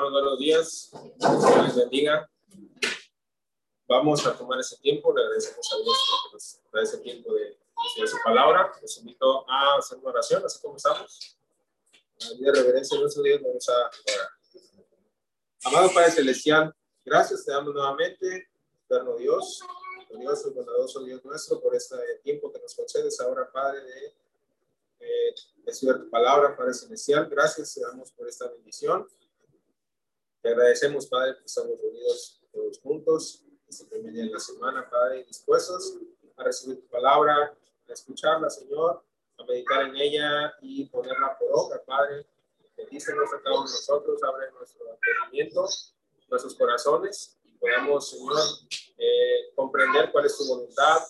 Hermanos, buenos días. Dios les bendiga. Vamos a tomar ese tiempo. Le agradecemos a Dios por nos da ese tiempo de decir su palabra. Les invito a hacer una oración, así como estamos. A de reverencia de nuestro Dios, vamos a orar. Amado Padre Celestial, gracias te damos nuevamente, eterno Dios, glorioso y bondadoso Dios nuestro, por este tiempo que nos concedes ahora, Padre, de, eh, estudiar tu palabra, Padre Celestial. Gracias te damos por esta bendición. Te agradecemos, Padre, que estamos reunidos todos juntos este primer día de la semana, Padre, dispuestos a recibir tu palabra, a escucharla, Señor, a meditar en ella y ponerla por obra, Padre. Bendícenos a todos nosotros, abre nuestro entendimiento, nuestros corazones y podamos, Señor, eh, comprender cuál es tu voluntad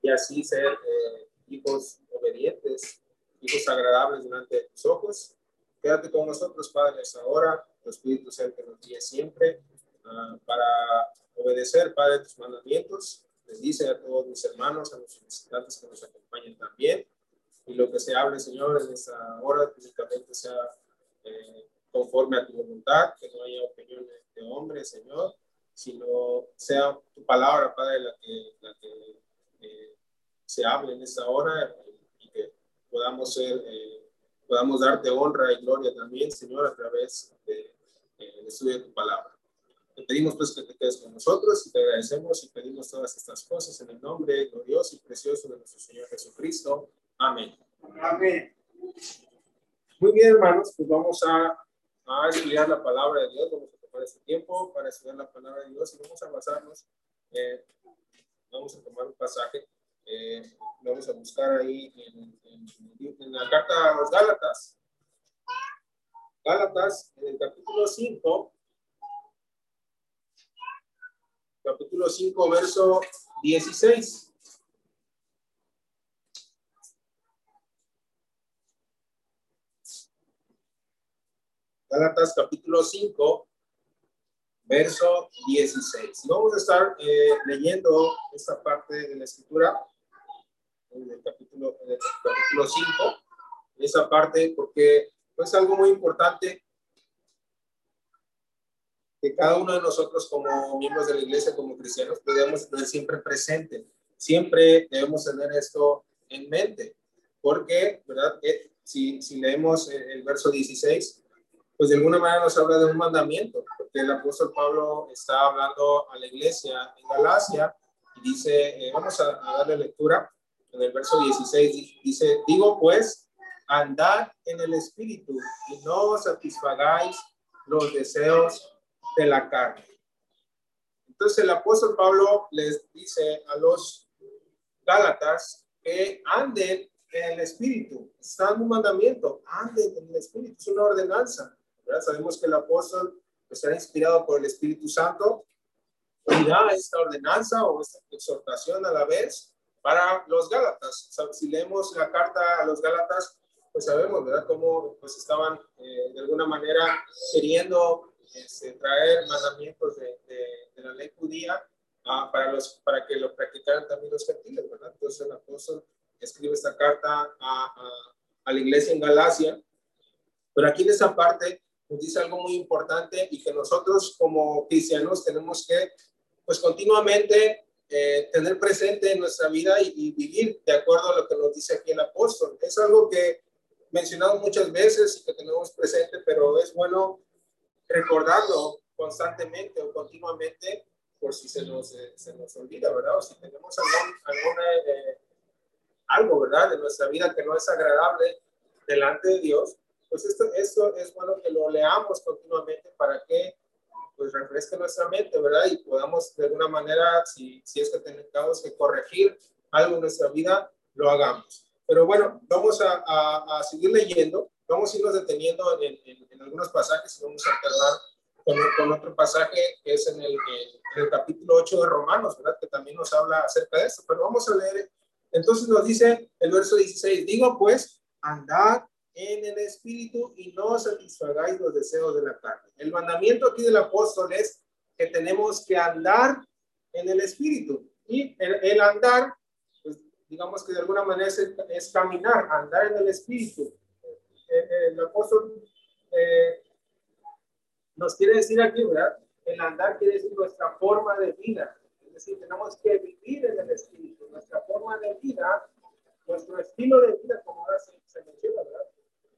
y así ser eh, hijos obedientes, hijos agradables delante de tus ojos. Quédate con nosotros, Padre, ahora el Espíritu Santo que nos guíe siempre uh, para obedecer, Padre, tus mandamientos. Bendice a todos mis hermanos, a los visitantes que nos acompañen también. Y lo que se hable, Señor, en esta hora, físicamente sea eh, conforme a tu voluntad, que no haya opiniones de hombres, Señor, sino sea tu palabra, Padre, la que, la que eh, se hable en esta hora y que podamos ser, eh, podamos darte honra y gloria también, Señor, a través del de, estudio de tu palabra. Te pedimos pues que te quedes con nosotros y te agradecemos y pedimos todas estas cosas en el nombre glorioso y precioso de nuestro Señor Jesucristo. Amén. Amén. Muy bien, hermanos, pues vamos a, a estudiar la palabra de Dios. Vamos a tomar este tiempo para estudiar la palabra de Dios y vamos a basarnos. Eh, vamos a tomar un pasaje. Eh, vamos a buscar ahí en, en, en la carta a los Gálatas. Gálatas, en el capítulo 5, capítulo 5, verso 16. Gálatas capítulo 5, verso 16. Y vamos a estar eh, leyendo esta parte de la escritura, en el capítulo, en el capítulo 5, esa parte porque es algo muy importante que cada uno de nosotros como miembros de la iglesia, como cristianos, debemos tener siempre presente. Siempre debemos tener esto en mente, porque, ¿verdad? Eh, si, si leemos el verso 16, pues de alguna manera nos habla de un mandamiento, porque el apóstol Pablo está hablando a la iglesia en Galacia y dice, eh, vamos a, a darle lectura, en el verso 16 dice, digo pues, andad en el espíritu y no satisfagáis los deseos de la carne. Entonces el apóstol Pablo les dice a los Gálatas que anden en el espíritu. En un mandamiento, anden en el espíritu, es una ordenanza. Sabemos que el apóstol está inspirado por el Espíritu Santo y da esta ordenanza o esta exhortación a la vez para los Gálatas. Si leemos la carta a los Gálatas, pues sabemos, ¿verdad?, cómo pues estaban eh, de alguna manera queriendo este, traer mandamientos de, de, la ley judía uh, para, los, para que lo practicaran también los gentiles, ¿verdad? Entonces el apóstol escribe esta carta a, a, a la iglesia en Galacia, pero aquí en esa parte nos dice algo muy importante y que nosotros como cristianos tenemos que, pues continuamente eh, tener presente en nuestra vida y, y, vivir de acuerdo a lo que nos dice aquí el apóstol. Es algo que mencionamos muchas veces y que tenemos presente, pero es bueno recordarlo constantemente o continuamente por si se nos, eh, se nos olvida, ¿verdad? O si tenemos algún, alguna, eh, algo, ¿verdad? De nuestra vida que no es agradable delante de Dios, pues esto, esto es bueno que lo leamos continuamente para que pues refresque nuestra mente, ¿verdad? Y podamos de alguna manera, si, si es que tenemos que corregir algo en nuestra vida, lo hagamos. Pero bueno, vamos a, a, a seguir leyendo, vamos a irnos deteniendo en, en, en, algunos pasajes y vamos a alternar con, con otro pasaje que es en el, en el, capítulo 8 de Romanos, ¿verdad? Que también nos habla acerca de esto, pero vamos a leer. Entonces nos dice el verso 16, digo pues, andad en el espíritu y no satisfagáis los deseos de la carne. El mandamiento aquí del apóstol es que tenemos que andar en el espíritu y el, el andar digamos que de alguna manera es, es caminar, andar en el espíritu. Eh, eh, el apóstol eh, nos quiere decir aquí, ¿verdad? El andar quiere decir nuestra forma de vida. Es decir, tenemos que vivir en el Espíritu. Nuestra forma de vida, nuestro estilo de vida, como ahora se, se menciona, ¿verdad?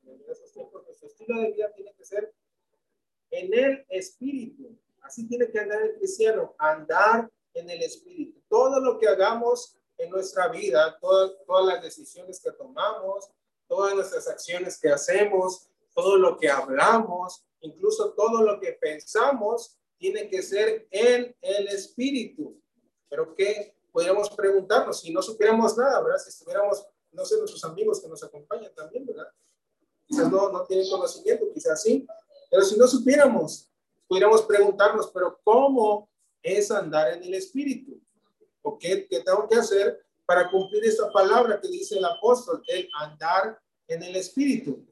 En esos tiempos, nuestro estilo de vida tiene que ser en el Espíritu. Así tiene que andar el cristiano, andar en el Espíritu. Todo lo que hagamos en nuestra vida, todas, todas las decisiones que tomamos, todas nuestras acciones que hacemos, todo lo que hablamos, incluso todo lo que pensamos, tiene que ser en el Espíritu. Pero ¿qué podríamos preguntarnos si no supiéramos nada, verdad? Si estuviéramos, no sé, nuestros amigos que nos acompañan también, ¿verdad? Quizás no, no tienen conocimiento, quizás sí, pero si no supiéramos, pudiéramos preguntarnos, pero ¿cómo es andar en el Espíritu? ¿O qué, qué tengo que hacer para cumplir esta palabra que dice el apóstol, el andar en el Espíritu?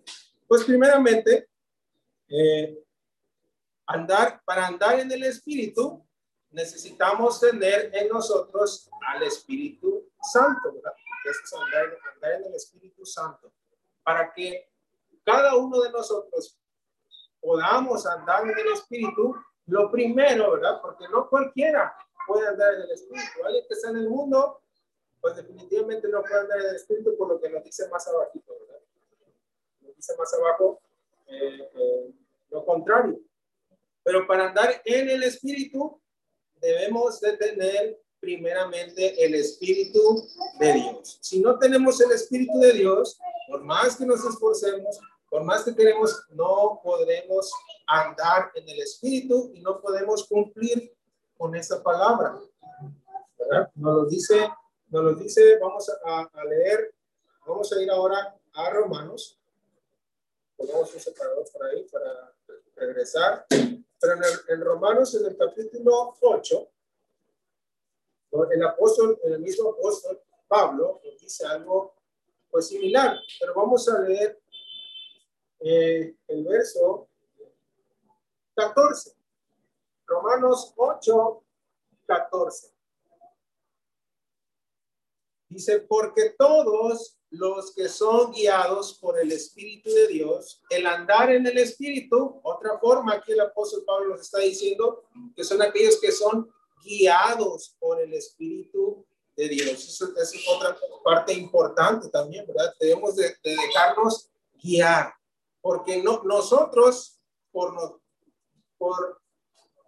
Pues primeramente, eh, andar, para andar en el Espíritu, necesitamos tener en nosotros al Espíritu Santo, ¿verdad? Eso es andar, andar en el Espíritu Santo, para que cada uno de nosotros podamos andar en el Espíritu, lo primero, ¿verdad? Porque no cualquiera puede andar en el Espíritu. Alguien que está en el mundo, pues definitivamente no puede andar en el Espíritu por lo que nos dice más abajo, ¿verdad? Nos dice más abajo eh, eh, lo contrario. Pero para andar en el Espíritu, debemos de tener primeramente el Espíritu de Dios. Si no tenemos el Espíritu de Dios, por más que nos esforcemos, por más que queremos, no podremos andar en el Espíritu y no podemos cumplir con esa palabra. Nos lo dice, nos lo dice, vamos a, leer, vamos a ir ahora a Romanos. Ponemos un separador por ahí para regresar. Pero en, el, Romanos, en el capítulo 8, el apóstol, el mismo apóstol Pablo nos dice algo pues similar, pero vamos a leer eh, el verso 14. Romanos 8, 14. Dice, porque todos los que son guiados por el Espíritu de Dios, el andar en el Espíritu, otra forma que el apóstol Pablo nos está diciendo, que son aquellos que son guiados por el Espíritu de Dios. Eso es otra parte importante también, ¿verdad? Debemos de, de dejarnos guiar porque no, nosotros, por, no, por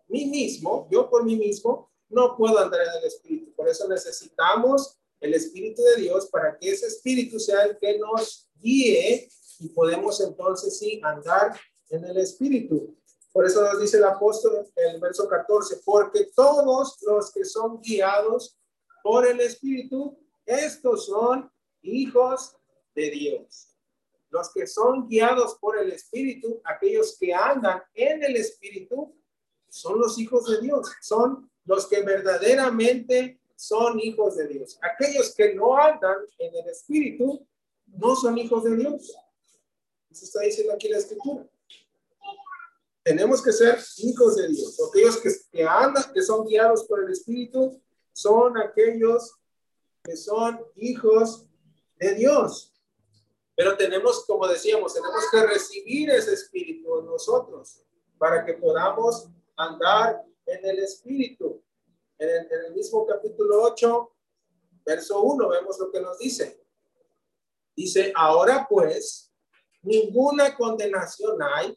mí mismo, yo por mí mismo, no puedo andar en el Espíritu. Por eso necesitamos el Espíritu de Dios para que ese Espíritu sea el que nos guíe y podemos entonces sí andar en el Espíritu. Por eso nos dice el apóstol en el verso 14, porque todos los que son guiados por el Espíritu, estos son hijos de Dios los que son guiados por el Espíritu, aquellos que andan en el Espíritu, son los hijos de Dios, son los que verdaderamente son hijos de Dios. Aquellos que no andan en el Espíritu, no son hijos de Dios. Eso está diciendo aquí la Escritura. Tenemos que ser hijos de Dios. Aquellos que, que andan, que son guiados por el Espíritu, son aquellos que son hijos de Dios. Pero tenemos, como decíamos, tenemos que recibir ese espíritu en nosotros para que podamos andar en el espíritu. En el, mismo capítulo 8, verso 1, vemos lo que nos dice. Dice, ahora pues, ninguna condenación hay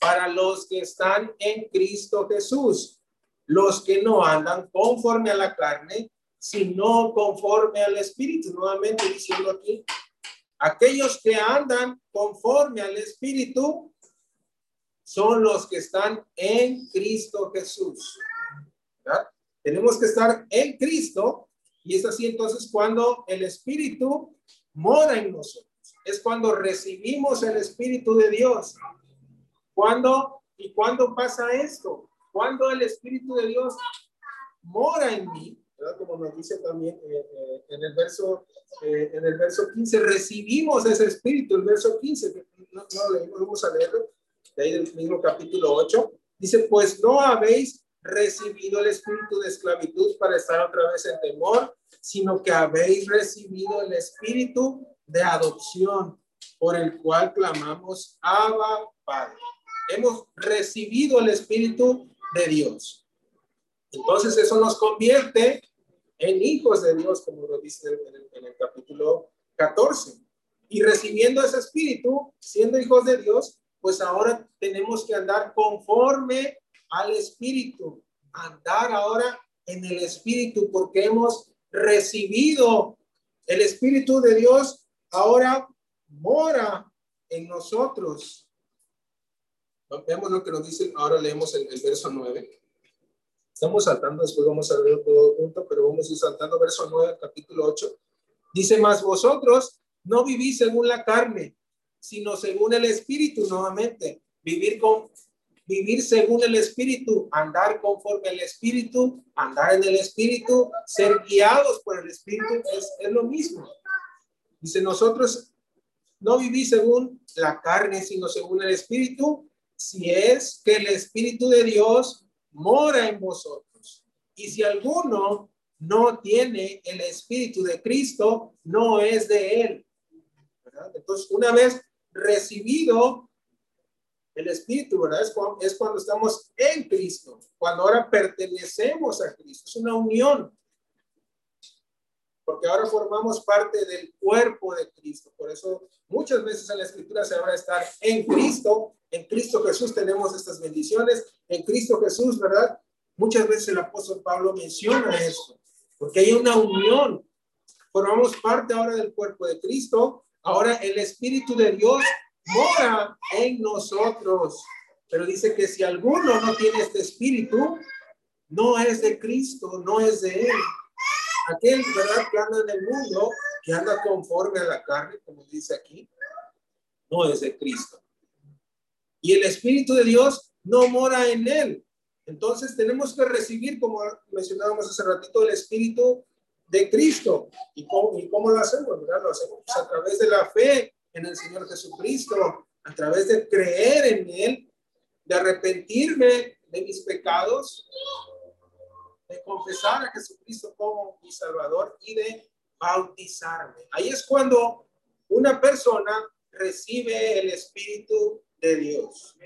para los que están en Cristo Jesús, los que no andan conforme a la carne, sino conforme al Espíritu. Nuevamente diciendo aquí, Aquellos que andan conforme al Espíritu son los que están en Cristo Jesús. Tenemos que estar en Cristo y es así entonces cuando el Espíritu mora en nosotros. Es cuando recibimos el Espíritu de Dios. ¿Cuándo y cuándo pasa esto? Cuando el Espíritu de Dios mora en mí, como nos dice también eh, eh, en, el verso, eh, en el verso 15, recibimos ese espíritu, el verso 15, no, no leímos, vamos a leerlo, de ahí del mismo capítulo 8, dice, pues no habéis recibido el espíritu de esclavitud para estar otra vez en temor, sino que habéis recibido el espíritu de adopción, por el cual clamamos, Abba, Padre. hemos recibido el Espíritu de Dios. Entonces eso nos convierte en hijos de Dios, como lo dice en el, en el capítulo 14. Y recibiendo ese Espíritu, siendo hijos de Dios, pues ahora tenemos que andar conforme al Espíritu, andar ahora en el Espíritu, porque hemos recibido el Espíritu de Dios, ahora mora en nosotros. Vemos lo que nos dice, ahora leemos el, verso 9. Estamos saltando, después vamos a leer todo junto, pero vamos a ir saltando verso 9, capítulo 8. Dice más, vosotros no vivís según la carne, sino según el Espíritu nuevamente. Vivir con vivir según el Espíritu, andar conforme al Espíritu, andar en el Espíritu, ser guiados por el Espíritu, es, es lo mismo. Dice, nosotros no vivís según la carne, sino según el Espíritu, si es que el Espíritu de Dios mora en vosotros. Y si alguno no tiene el Espíritu de Cristo, no es de él. Entonces, una vez recibido el Espíritu, ¿verdad? Es cuando, es cuando estamos en Cristo, cuando ahora pertenecemos a Cristo. Es una unión. Porque ahora formamos parte del cuerpo de Cristo. Por eso muchas veces en la Escritura se habla de estar en Cristo. En Cristo Jesús tenemos estas bendiciones. En Cristo Jesús, ¿verdad? Muchas veces el apóstol Pablo menciona esto. Porque hay una unión. Formamos parte ahora del cuerpo de Cristo. Ahora el Espíritu de Dios mora en nosotros. Pero dice que si alguno no tiene este espíritu, no es de Cristo, no es de Él. Aquel, ¿verdad? Que anda en el mundo, que anda conforme a la carne, como dice aquí, no es de Cristo. Y el Espíritu de Dios no mora en Él. Entonces tenemos que recibir, como mencionábamos hace ratito, el Espíritu de Cristo. ¿Y cómo, y cómo lo hacemos? ¿verdad? Lo hacemos pues, a través de la fe en el Señor Jesucristo, a través de creer en Él, de arrepentirme de mis pecados, de confesar a Jesucristo como mi Salvador y de bautizarme. Ahí es cuando una persona recibe el Espíritu de Dios.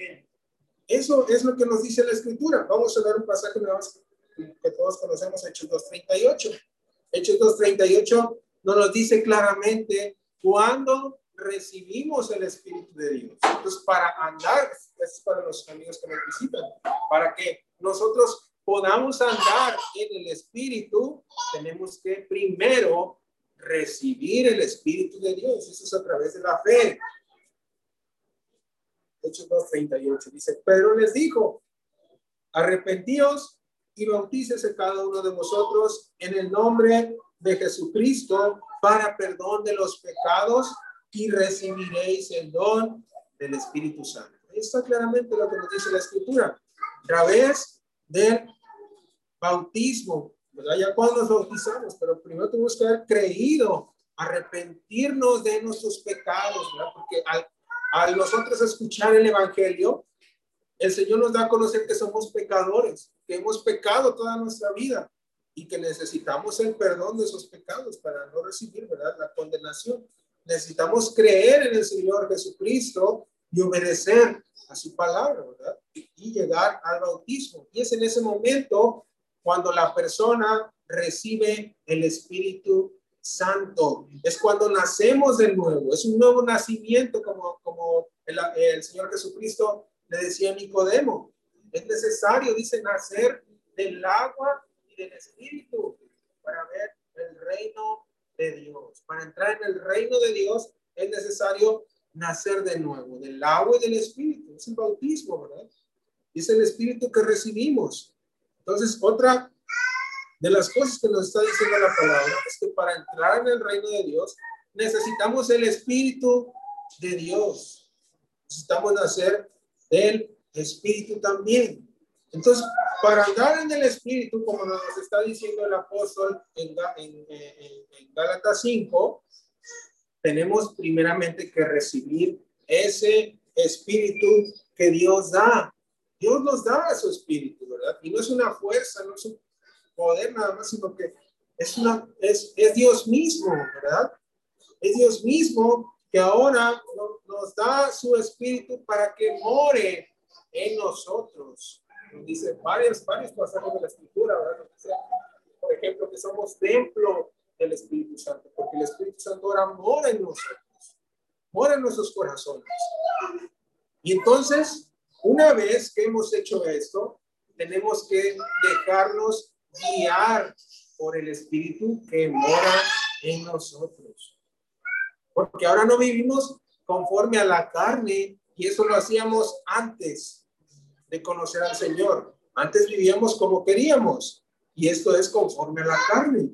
Eso es lo que nos dice la Escritura. Vamos a ver un pasaje que todos conocemos, Hechos 2.38. Hechos 2.38 nos dice claramente cuando recibimos el Espíritu de Dios. Entonces, para andar, es para los amigos que nos visitan, para que nosotros podamos andar en el Espíritu, tenemos que primero recibir el Espíritu de Dios. Eso es a través de la fe. Hechos 2.38 dice, Pedro les dijo, arrepentíos y bautícese cada uno de vosotros en el nombre de Jesucristo para perdón de los pecados y recibiréis el don del Espíritu Santo. está claramente lo que nos dice la Escritura. A través del bautismo, ¿verdad? Ya cuando nos bautizamos, pero primero tenemos que haber creído, arrepentirnos de nuestros pecados, ¿verdad? Porque al, al nosotros escuchar el Evangelio, el Señor nos da a conocer que somos pecadores, que hemos pecado toda nuestra vida y que necesitamos el perdón de esos pecados para no recibir. La condenación. Necesitamos creer en el Señor Jesucristo y obedecer a su palabra. Y llegar al bautismo. Y es en ese momento cuando la persona recibe el Espíritu Santo. Es cuando nacemos de nuevo. Es un nuevo nacimiento, como, como el Señor Jesucristo le decía Nicodemo. Es necesario, dice, nacer del agua y del Espíritu para ver el reino de Dios. Para entrar en el reino de Dios es necesario nacer de nuevo, del agua y del Espíritu. Es el bautismo, ¿verdad? es el Espíritu que recibimos. Entonces, otra de las cosas que nos está diciendo la palabra es que para entrar en el reino de Dios necesitamos el Espíritu de Dios. Necesitamos nacer del Espíritu también. Entonces, para andar en el Espíritu, como nos está diciendo el apóstol en, en, en, Gálatas 5, tenemos primeramente que recibir ese Espíritu que Dios da. Dios nos da su Espíritu, ¿verdad? Y no es una fuerza, no es un poder nada más, sino que es, una, es, es Dios mismo, ¿verdad? Es Dios mismo que ahora nos da su Espíritu para que more en nosotros. Nos dice varios, varios pasajes de la escritura, ¿verdad? por ejemplo, que somos templo del Espíritu Santo, porque el Espíritu Santo ahora mora en nosotros, mora en nuestros corazones. Y entonces, una vez que hemos hecho esto, tenemos que dejarnos guiar por el Espíritu que mora en nosotros. Porque ahora no vivimos conforme a la carne y eso lo hacíamos antes de conocer al Señor. Antes vivíamos como queríamos y esto es conforme a la carne.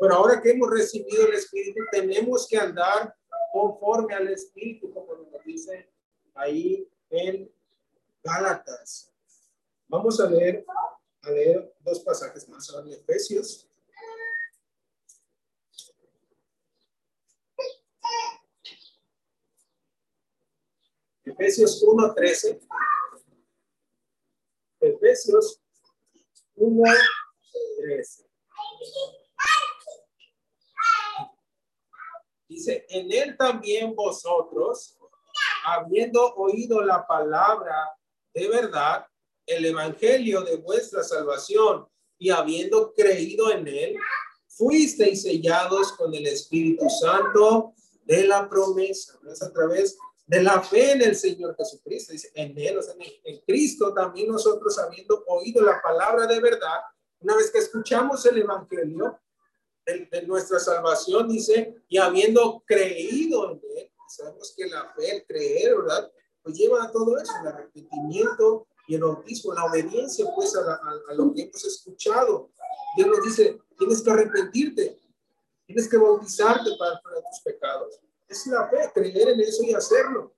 Pero ahora que hemos recibido el Espíritu, tenemos que andar conforme al Espíritu, como nos dice ahí en Gálatas. Vamos a leer, a leer dos pasajes más ahora en Efesios. Efesios 1.13. Efesios 1.13. Dice, en él también vosotros, habiendo oído la palabra de verdad, el evangelio de vuestra salvación y habiendo creído en él, fuisteis sellados con el Espíritu Santo de la promesa. Es a través de la fe en el Señor Jesucristo. Dice, en él, o sea, en, Cristo también nosotros habiendo oído la palabra de verdad, una vez que escuchamos el evangelio de, de nuestra salvación, dice, y habiendo creído en él, sabemos que la fe, el creer, ¿verdad? Pues lleva a todo eso, el arrepentimiento, y el bautismo, la obediencia pues a, lo que hemos escuchado. Dios nos dice, tienes que arrepentirte, tienes que bautizarte para, para tus pecados. Es la fe, creer en eso y hacerlo.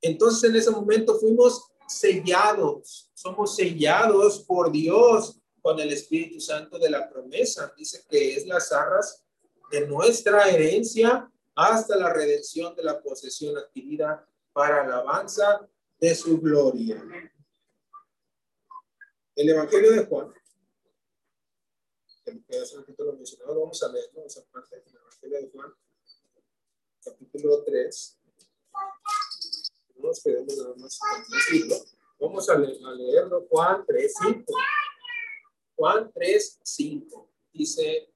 Entonces en ese momento fuimos sellados, somos sellados por Dios con el Espíritu Santo de la promesa. Dice que es las arras de nuestra herencia hasta la redención de la posesión adquirida para alabanza de su gloria. El Evangelio de Juan, que lo mencionado, vamos a leerlo, esa parte del Evangelio de Juan, capítulo 3. No nos quedemos nada más Vamos a, leerlo, Juan 3, 5. Juan 3, 5. Dice,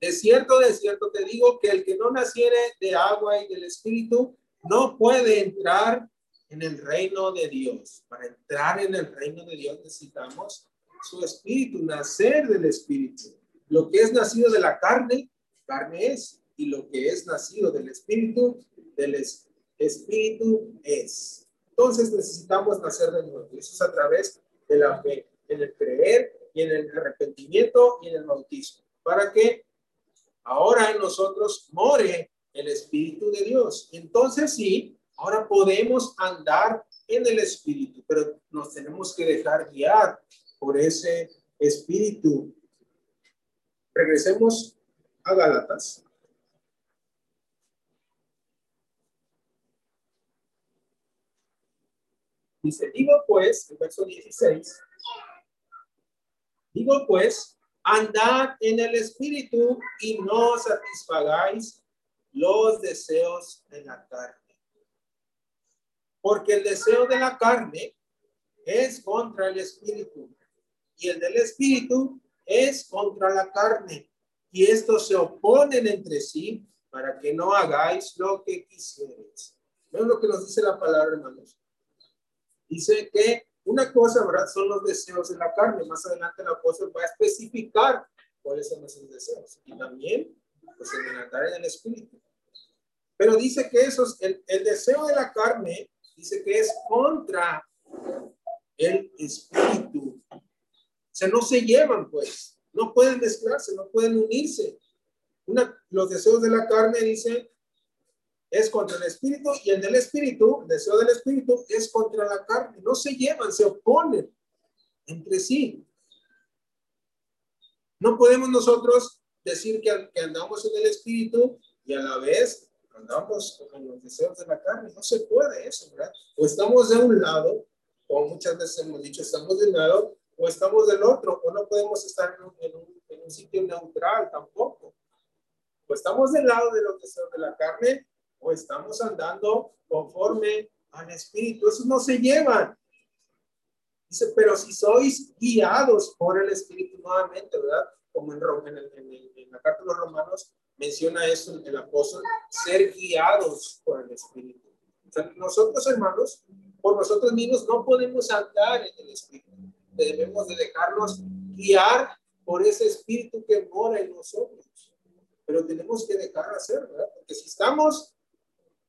de cierto, de cierto te digo que el que no naciere de agua y del Espíritu no puede entrar en el reino de Dios. Para entrar en el reino de Dios necesitamos su espíritu, nacer del espíritu. Lo que es nacido de la carne, carne es. Y lo que es nacido del espíritu, del espíritu es. Entonces necesitamos nacer de nuevo. Eso es a través de la fe, en el creer y en el arrepentimiento y en el bautismo. Para que ahora en nosotros more el Espíritu de Dios. Entonces sí, Ahora podemos andar en el Espíritu, pero nos tenemos que dejar guiar por ese Espíritu. Regresemos a Gálatas. Dice, digo pues, el verso 16, digo pues, andad en el Espíritu y no satisfagáis los deseos de la carne porque el deseo de la carne es contra el espíritu y el del espíritu es contra la carne. Y estos se oponen entre sí para que no hagáis lo que quisierais. ¿No es lo que nos dice la palabra, hermanos? Dice que una cosa, ¿verdad? Son los deseos de la carne. Más adelante el apóstol va a especificar cuáles son esos deseos. Y también, pues, en el espíritu. Pero dice que esos, el, el deseo de la carne dice que es contra el espíritu. O sea, no se llevan, pues, no pueden mezclarse, no pueden unirse. Una, los deseos de la carne, dice, es contra el espíritu y el del espíritu, deseo del espíritu, es contra la carne. No se llevan, se oponen entre sí. No podemos nosotros decir que, que andamos en el espíritu y a la vez andamos con los deseos de la carne. No se puede eso, ¿verdad? O estamos de un lado, o muchas veces hemos dicho, estamos de un lado, o estamos del otro, o no podemos estar en un, en un, sitio neutral tampoco. O estamos del lado de los deseos de la carne, o estamos andando conforme al Espíritu. Esos no se llevan. Dice, pero si sois guiados por el Espíritu nuevamente, ¿verdad? Como en, en, la carta de los romanos menciona eso el apóstol, ser guiados por el Espíritu. O sea, nosotros hermanos, por nosotros mismos no podemos andar en el Espíritu. Debemos de dejarnos guiar por ese Espíritu que mora en nosotros. Pero tenemos que dejar hacer, ¿verdad? Porque si estamos,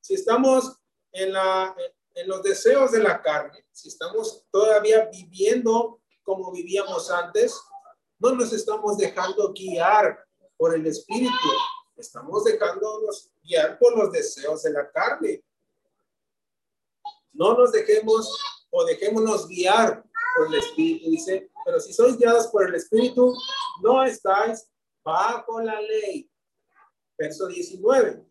si estamos en, la, en los deseos de la carne, si estamos todavía viviendo como vivíamos antes, no nos estamos dejando guiar por el Espíritu, estamos dejándonos guiar por los deseos de la carne. No nos dejemos o dejémonos guiar por el Espíritu, dice, pero si sois guiados por el Espíritu, no estáis bajo la ley. Verso 19.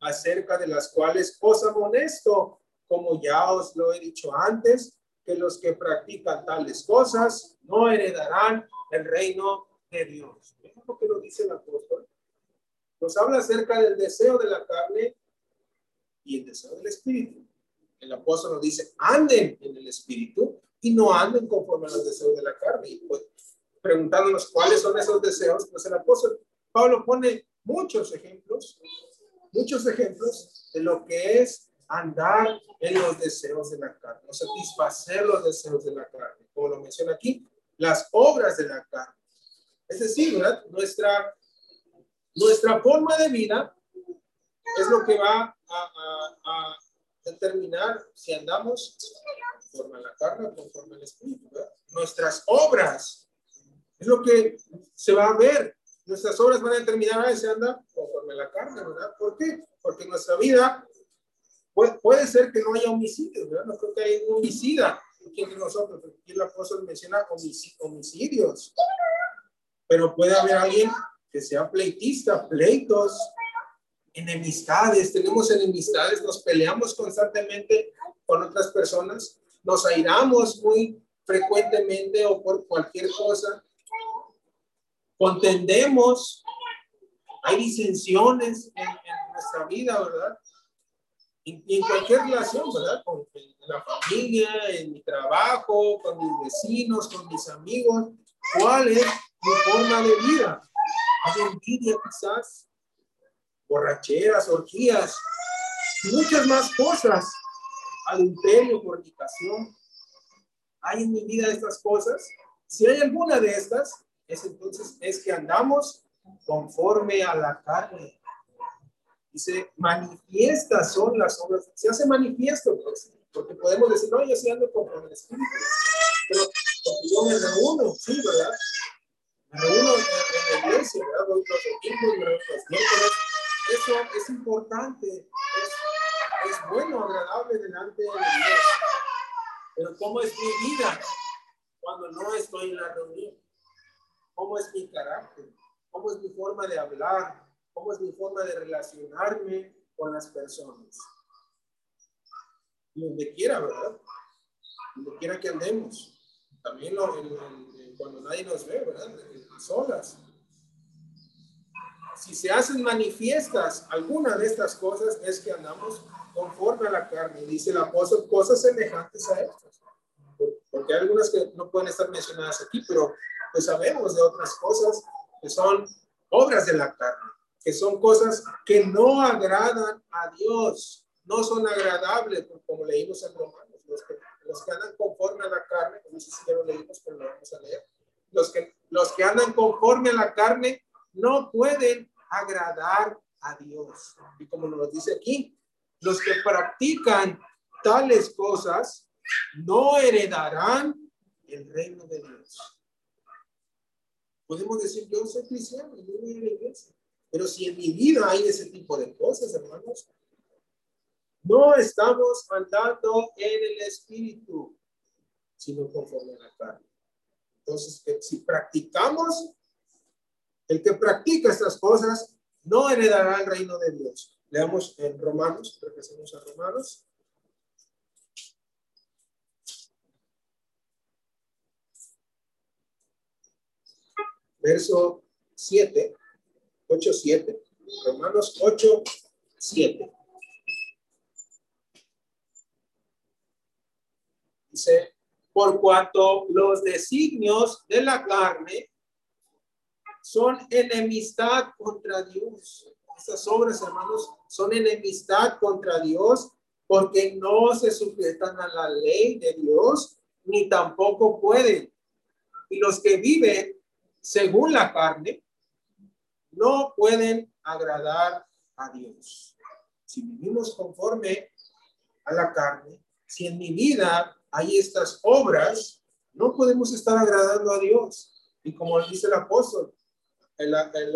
acerca de las cuales os amonesto, como ya os lo he dicho antes, que los que practican tales cosas no heredarán el reino de Dios. Es lo que lo dice el apóstol. Nos habla acerca del deseo de la carne y el deseo del espíritu. El apóstol nos dice, anden en el espíritu y no anden conforme a los deseos de la carne. Y pues, preguntándonos cuáles son esos deseos, pues el apóstol Pablo pone muchos ejemplos, muchos ejemplos de lo que es andar en los deseos de la carne, o satisfacer los deseos de la carne, como lo menciona aquí, las obras de la carne. Es decir, ¿verdad? Nuestra, nuestra forma de vida es lo que va a, a, determinar si andamos conforme a la carne o conforme al espíritu. ¿verdad? Nuestras obras es lo que se va a ver. Nuestras obras van a determinar si anda conforme a la carne, ¿verdad? ¿Por qué? Porque nuestra vida Puede, ser que no haya homicidios, ¿verdad? No creo que haya un homicida entre nosotros, aquí el apóstol menciona homicidios. Pero puede haber alguien que sea pleitista, pleitos, enemistades, tenemos enemistades, nos peleamos constantemente con otras personas, nos airamos muy frecuentemente o por cualquier cosa, contendemos, hay disensiones en, en nuestra vida, ¿verdad? y, en cualquier relación, ¿verdad? Con la familia, en mi trabajo, con mis vecinos, con mis amigos. ¿Cuál es mi forma de vida? Hay envidia quizás, borracheras, orgías, muchas más cosas, adulterio, fornicación. ¿Hay en mi vida estas cosas? Si hay alguna de estas, es entonces es que andamos conforme a la carne. Dice, manifiestas son las obras. Se hace manifiesto, pues, porque podemos decir, no, yo sí ando con el Espíritu. Pero porque yo me reúno, sí, ¿verdad? Me reúno en, la iglesia, ¿verdad? Voy los domingos. Eso es importante, es, es bueno, agradable delante de Dios. Pero ¿cómo es mi vida cuando no estoy en la reunión? ¿Cómo es mi carácter? ¿Cómo es mi forma de hablar? cómo es mi forma de relacionarme con las personas. Y donde quiera, ¿verdad? Donde quiera que andemos. También cuando nadie nos ve, ¿verdad? Solas. Si se hacen manifiestas alguna de estas cosas, es que andamos conforme a la carne. Dice el apóstol, cosas semejantes a estas. Porque hay algunas que no pueden estar mencionadas aquí, pero pues sabemos de otras cosas que son obras de la carne que son cosas que no agradan a Dios, no son agradables, como leímos en Romanos, los que, los que andan conforme a la carne, no sé si ya lo leímos, pero lo vamos a leer, los que, los que andan conforme a la carne no pueden agradar a Dios. Y como nos dice aquí, los que practican tales cosas no heredarán el reino de Dios. Podemos decir, yo soy cristiano, yo voy a la iglesia. Pero si en mi vida hay ese tipo de cosas, hermanos, no estamos andando en el espíritu, sino conforme a la carne. Entonces, si practicamos, el que practica estas cosas no heredará el reino de Dios. Leamos en Romanos, regresemos a Romanos. Verso 7, 8, 7. Romanos 8, 7. Dice, por cuanto los designios de la carne son enemistad contra Dios. Estas obras, hermanos, son enemistad contra Dios porque no se sujetan a la ley de Dios ni tampoco pueden. Y los que viven según la carne no pueden agradar a Dios. Si vivimos conforme a la carne, si en mi vida hay estas obras, no podemos estar agradando a Dios. Y como dice el apóstol, el,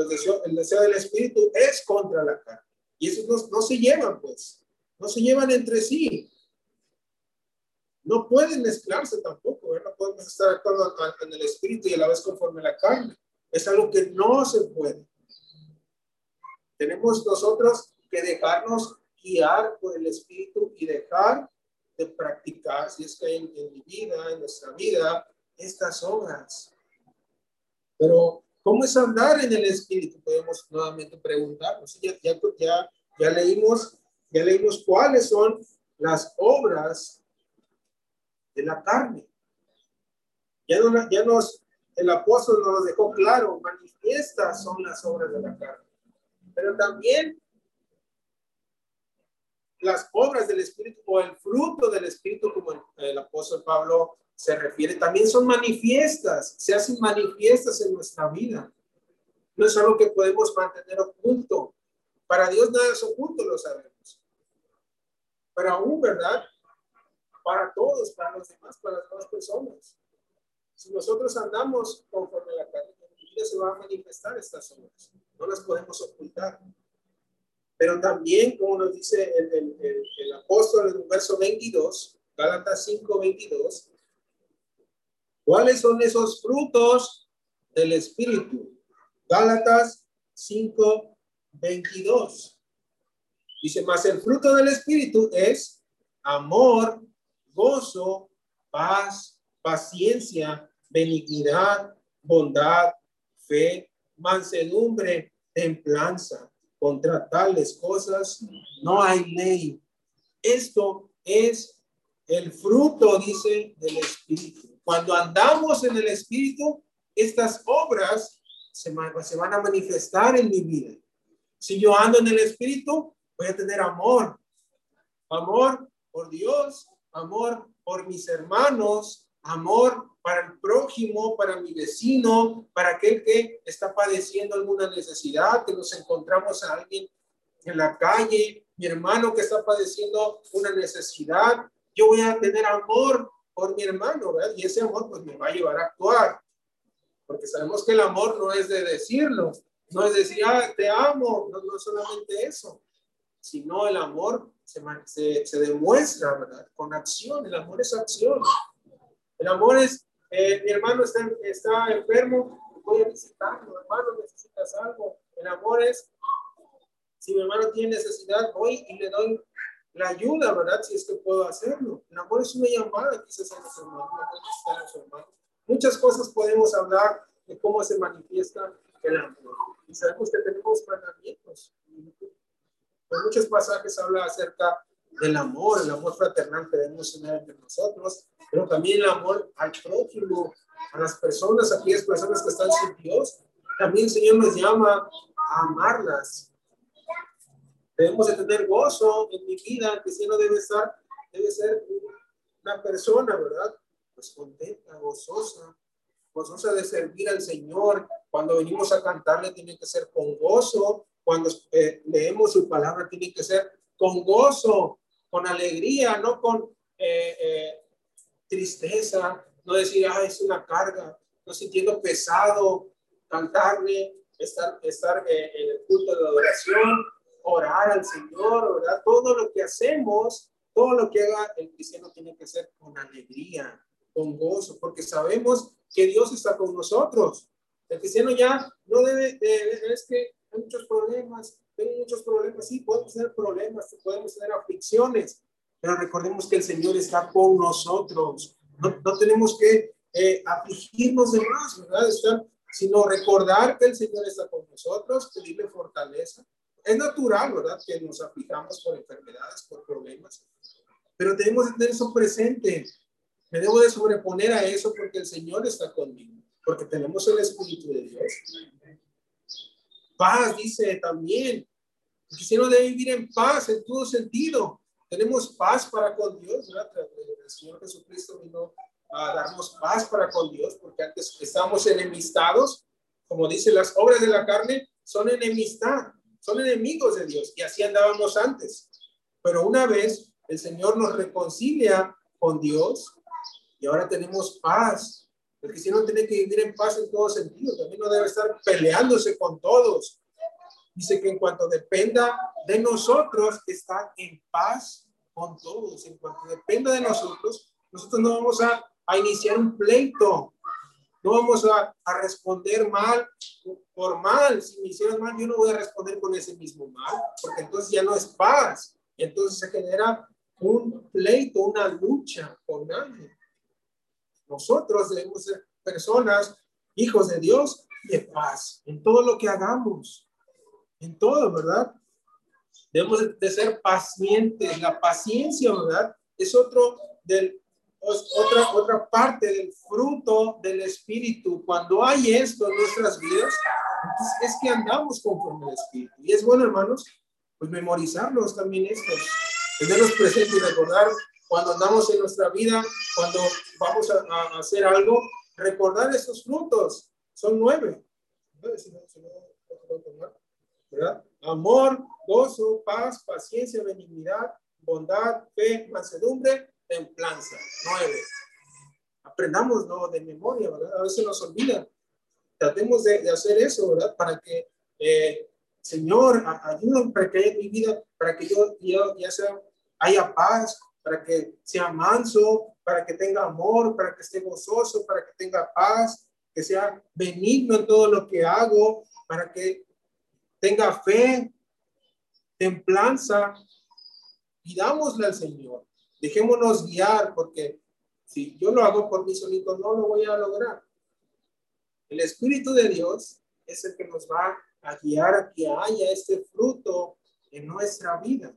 deseo, el deseo, del Espíritu es contra la carne. Y esos no, no se llevan, pues. No se llevan entre sí. No pueden mezclarse tampoco. No podemos estar actuando en el Espíritu y a la vez conforme la carne. Es algo que no se puede. Tenemos nosotros que dejarnos guiar por el Espíritu y dejar de practicar, si es que hay en, mi vida, en nuestra vida, estas obras. Pero, ¿cómo es andar en el Espíritu? Podemos nuevamente preguntarnos. Ya, ya, ya, ya, leímos, ya leímos cuáles son las obras de la carne. Ya, no, ya nos, el apóstol nos dejó claro, manifiestas son las obras de la carne. Pero también las obras del Espíritu o el fruto del Espíritu, como el, apóstol Pablo se refiere, también son manifiestas, se hacen manifiestas en nuestra vida. No es algo que podemos mantener oculto. Para Dios nada es oculto, lo sabemos. Pero aún, ¿verdad? Para todos, para los demás, para las demás personas. Si nosotros andamos conforme la carne, en se va a manifestar estas obras. No las podemos ocultar. Pero también, como nos dice el, el, el, apóstol en el verso 22, Gálatas 5, 22, ¿cuáles son esos frutos del Espíritu? Gálatas 5, 22. Dice, más el fruto del Espíritu es amor, gozo, paz, paciencia, benignidad, bondad, fe, mansedumbre, templanza contra tales cosas no hay ley. Esto es el fruto, dice, del Espíritu. Cuando andamos en el Espíritu, estas obras se, van a manifestar en mi vida. Si yo ando en el Espíritu, voy a tener amor. Amor por Dios, amor por mis hermanos, amor para el prójimo, para mi vecino, para aquel que está padeciendo alguna necesidad, que nos encontramos a alguien en la calle, mi hermano que está padeciendo una necesidad, yo voy a tener amor por mi hermano, ¿verdad? Y ese amor pues me va a llevar a actuar, porque sabemos que el amor no es de decirlo, no es decir, ah, te amo, no, no solamente eso, sino el amor se, se, se demuestra, ¿verdad? Con acción, el amor es acción. El amor es eh, mi hermano está, está enfermo, voy a visitarlo, hermano, necesitas algo. El amor es, si mi hermano tiene necesidad, voy y le doy la ayuda, ¿verdad? Si es que puedo hacerlo. El amor es una llamada quizás a los hermanos, a los hermanos. Muchas cosas podemos hablar de cómo se manifiesta el amor. Y sabemos que tenemos mandamientos. En muchos pasajes habla acerca del amor, el amor fraternal que debemos tener entre nosotros, pero también el amor al prójimo, a las personas, a aquellas personas que están sin Dios. También el Señor nos llama a amarlas. Debemos de tener gozo en mi vida, que si no debe estar, debe ser una persona, ¿verdad? Pues contenta, gozosa, gozosa de servir al Señor. Cuando venimos a cantarle tiene que ser con gozo. Cuando eh, leemos su palabra tiene que ser con gozo, con alegría, no con eh, eh, tristeza, no decir, ah, es una carga, no sintiendo pesado, cantarle, estar, estar eh, en el culto de adoración, orar al Señor, ¿verdad? Todo lo que hacemos, todo lo que haga el cristiano tiene que ser con alegría, con gozo, porque sabemos que Dios está con nosotros. El cristiano ya no debe, de, es que hay muchos problemas, tengo muchos problemas, sí, podemos tener problemas, podemos tener aflicciones, pero recordemos que el Señor está con nosotros. No, no tenemos que eh, afligirnos de más, ¿verdad? Estar, sino recordar que el Señor está con nosotros, pedirle fortaleza. Es natural, ¿verdad? Que nos aflijamos por enfermedades, por problemas, pero tenemos que tener eso presente. Me debo de sobreponer a eso porque el Señor está conmigo, porque tenemos el Espíritu de Dios. Paz, dice también. El cristiano debe vivir en paz en todo sentido. Tenemos paz para con Dios, ¿verdad? El Señor Jesucristo vino a darnos paz para con Dios, porque antes estábamos enemistados, como dice, las obras de la carne son enemistad, son enemigos de Dios, y así andábamos antes. Pero una vez el Señor nos reconcilia con Dios, y ahora tenemos paz. El cristiano tiene que vivir en paz en todo sentido, también no debe estar peleándose con todos. Dice que en cuanto dependa de nosotros, está en paz con todos. En cuanto dependa de nosotros, nosotros no vamos a a iniciar un pleito. No vamos a, a, responder mal por mal. Si me hicieron mal, yo no voy a responder con ese mismo mal, porque entonces ya no es paz. Entonces se genera un pleito, una lucha con nadie. Nosotros debemos ser personas, hijos de Dios, de paz, en todo lo que hagamos, en todo, ¿verdad? Debemos de ser pacientes. La paciencia, ¿verdad? Es otro del otra, otra parte del fruto del Espíritu. Cuando hay esto en nuestras vidas, es que andamos conforme al Espíritu. Y es bueno, hermanos, pues memorizarlos también estos, tenerlos presentes y recordar cuando andamos en nuestra vida, cuando vamos a, a hacer algo, recordar estos frutos. Son nueve. ¿verdad? Amor, gozo, paz, paciencia, benignidad, bondad, fe, mansedumbre templanza. Nueve. Aprendamos ¿no? de memoria, ¿verdad? A veces nos olvida. Tratemos de, de hacer eso, ¿verdad? Para que, eh, Señor, ayúdame para que haya mi vida, para que yo, yo ya sea, haya paz, para que sea manso, para que tenga amor, para que esté gozoso, para que tenga paz, que sea benigno en todo lo que hago, para que tenga fe, templanza, pidámosle al Señor. Dejémonos guiar porque si yo lo hago por mí solito, no lo voy a lograr. El Espíritu de Dios es el que nos va a guiar a que haya este fruto en nuestra vida.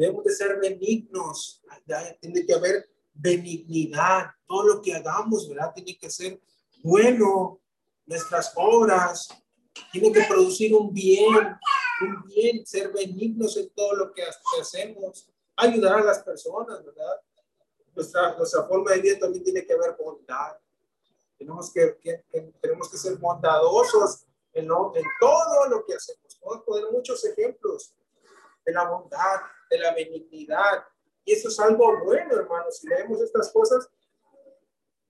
Debemos de ser benignos, tiene que haber benignidad, todo lo que hagamos, ¿verdad? Tiene que ser bueno, nuestras obras, tiene que producir un bien, un bien, ser benignos en todo lo que hacemos ayudar a las personas, ¿verdad? Nuestra, nuestra forma de vida también tiene que ver bondad. Tenemos que, tenemos que ser bondadosos en, en todo lo que hacemos. Podemos poner muchos ejemplos de la bondad, de la benignidad. Y eso es algo bueno, hermanos. Si leemos estas cosas,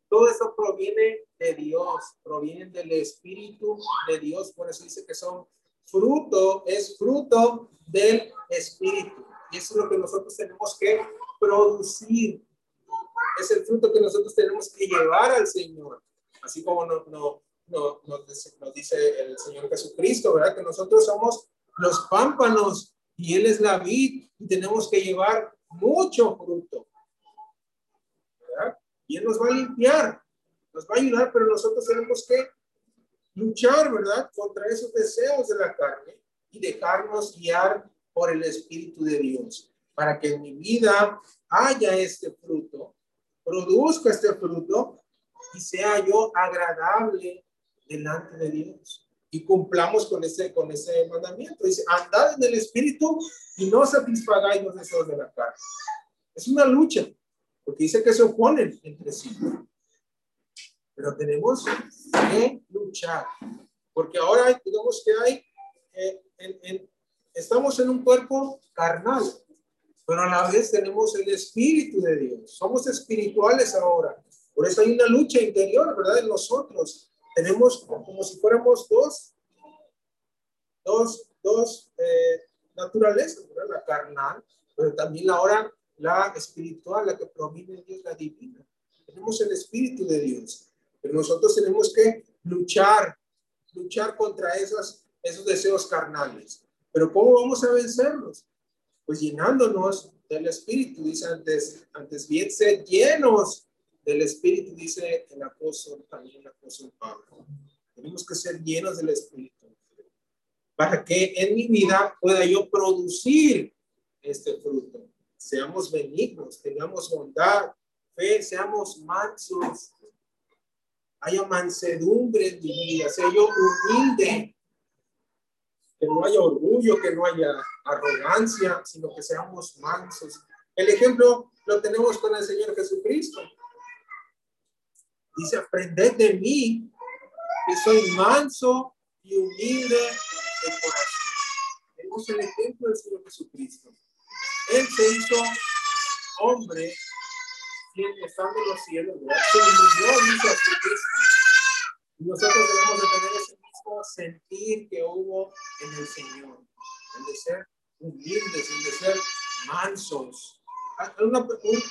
todo esto proviene de Dios, proviene del Espíritu de Dios. Por eso dice que son fruto, es fruto del Espíritu. Y eso es lo que nosotros tenemos que producir. Es el fruto que nosotros tenemos que llevar al Señor. Así como no, no, no, nos, dice el Señor Jesucristo, ¿verdad? Que nosotros somos los pámpanos y Él es la vid y tenemos que llevar mucho fruto. Y Él nos va a limpiar, nos va a ayudar, pero nosotros tenemos que luchar, ¿verdad? Contra esos deseos de la carne y dejarnos guiar por el Espíritu de Dios, para que en mi vida haya este fruto, produzca este fruto y sea yo agradable delante de Dios. Y cumplamos con ese, con ese mandamiento. Dice, andad en el Espíritu y no satisfagáis los deseos de la carne. Es una lucha, porque dice que se oponen entre sí. Pero tenemos que luchar, porque ahora digamos que hay eh, en, en, estamos en un cuerpo carnal, pero a la vez tenemos el Espíritu de Dios. Somos espirituales ahora. Por eso hay una lucha interior, ¿verdad? En nosotros. Tenemos como si fuéramos dos, dos dos eh, naturalezas, la carnal, pero también la hora, la espiritual, la que proviene de Dios, la divina. Tenemos el Espíritu de Dios, pero nosotros tenemos que luchar, luchar contra esas, esos deseos carnales. Pero ¿cómo vamos a vencerlos? Pues llenándonos del Espíritu, dice antes, antes bien, ser llenos del Espíritu, dice el apóstol, también el apóstol Pablo. Tenemos que ser llenos del Espíritu para que en mi vida pueda yo producir este fruto. Seamos benignos, tengamos bondad, fe, seamos mansos, haya mansedumbre en mi vida, sea yo humilde, que no haya orgullo, que no haya arrogancia, sino que seamos mansos. El ejemplo lo tenemos con el Señor Jesucristo. Dice, aprended de mí, que soy manso y humilde de corazón. Tenemos el ejemplo del Señor Jesucristo. Él se hizo hombre, estando en los cielos, Se humilló, hizo a sí mismo. Y nosotros debemos de tener ese mismo sentir que hubo en el Señor. El de ser humildes, el de ser mansos.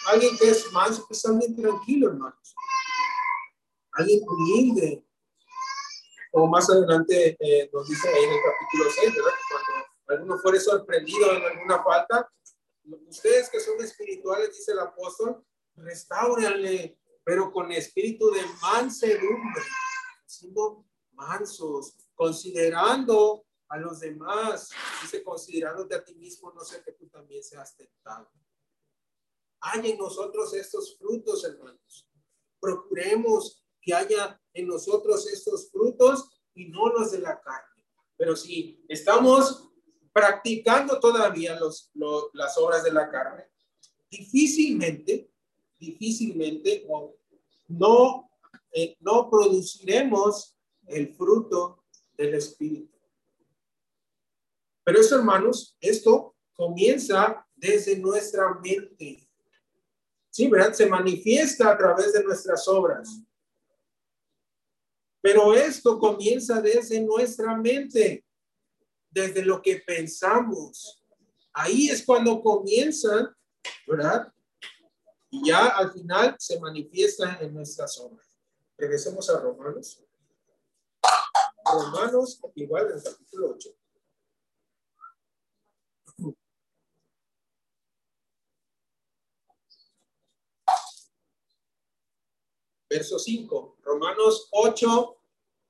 alguien que es manso, que es alguien tranquilo, hermanos. Alguien humilde, o más adelante eh, nos dice ahí en el capítulo 6, ¿verdad? Cuando alguno fuere sorprendido en alguna falta, ustedes que son espirituales, dice el apóstol, restáurenle, pero con espíritu de mansedumbre, siendo mansos, considerando a los demás, dice, considerándote a ti mismo, no sé que tú también seas tentado. Hay en nosotros estos frutos, hermanos. Procuremos que haya en nosotros estos frutos y no los de la carne. Pero si estamos practicando todavía los, las obras de la carne, difícilmente, difícilmente no, eh, no produciremos el fruto del Espíritu. Pero eso, hermanos, esto comienza desde nuestra mente. Sí, ¿verdad? Se manifiesta a través de nuestras obras. Pero esto comienza desde nuestra mente, desde lo que pensamos. Ahí es cuando comienza, ¿verdad? Y ya al final se manifiesta en nuestras obras. Regresemos a Romanos. Romanos, igual en el capítulo 8. verso 5. Romanos 8,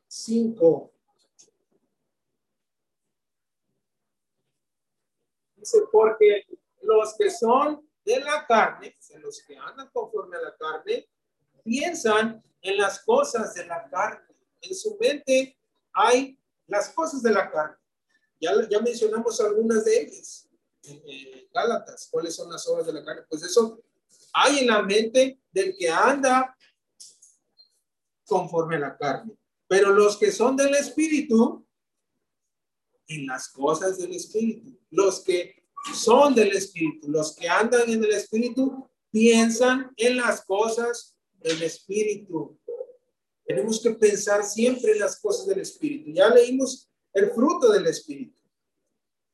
5. Dice, porque los que son de la carne, los que andan conforme a la carne, piensan en las cosas de la carne. En su mente hay las cosas de la carne. Ya, ya mencionamos algunas de ellas. En, Gálatas, ¿cuáles son las obras de la carne? Pues eso hay en la mente del que anda conforme a la carne. Pero los que son del Espíritu, en las cosas del Espíritu. Los que son del Espíritu, los que andan en el Espíritu, piensan en las cosas del Espíritu. Tenemos que pensar siempre en las cosas del Espíritu. Ya leímos el fruto del Espíritu.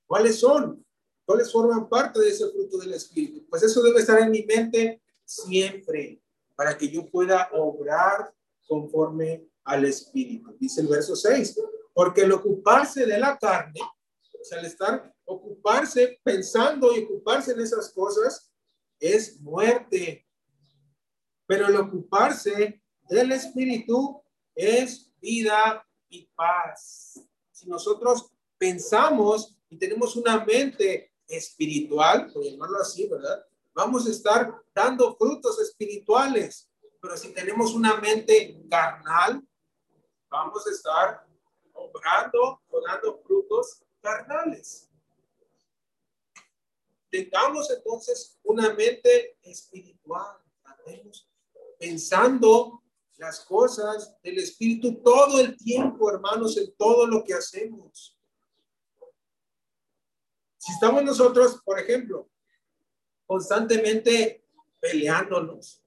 ¿Cuáles son? ¿Cuáles forman parte de ese fruto del Espíritu? Pues eso debe estar en mi mente siempre para que yo pueda obrar conforme al Espíritu. Dice el verso 6, porque el ocuparse de la carne, o sea, el estar ocuparse pensando y ocuparse en esas cosas, es muerte. Pero el ocuparse del Espíritu es vida y paz. Si nosotros pensamos y tenemos una mente espiritual, por llamarlo así, ¿verdad? Vamos a estar dando frutos espirituales. Pero si tenemos una mente carnal, vamos a estar obrando o frutos carnales. Tengamos entonces una mente espiritual, pensando las cosas del Espíritu todo el tiempo, hermanos, en todo lo que hacemos. Si estamos nosotros, por ejemplo, constantemente peleándonos,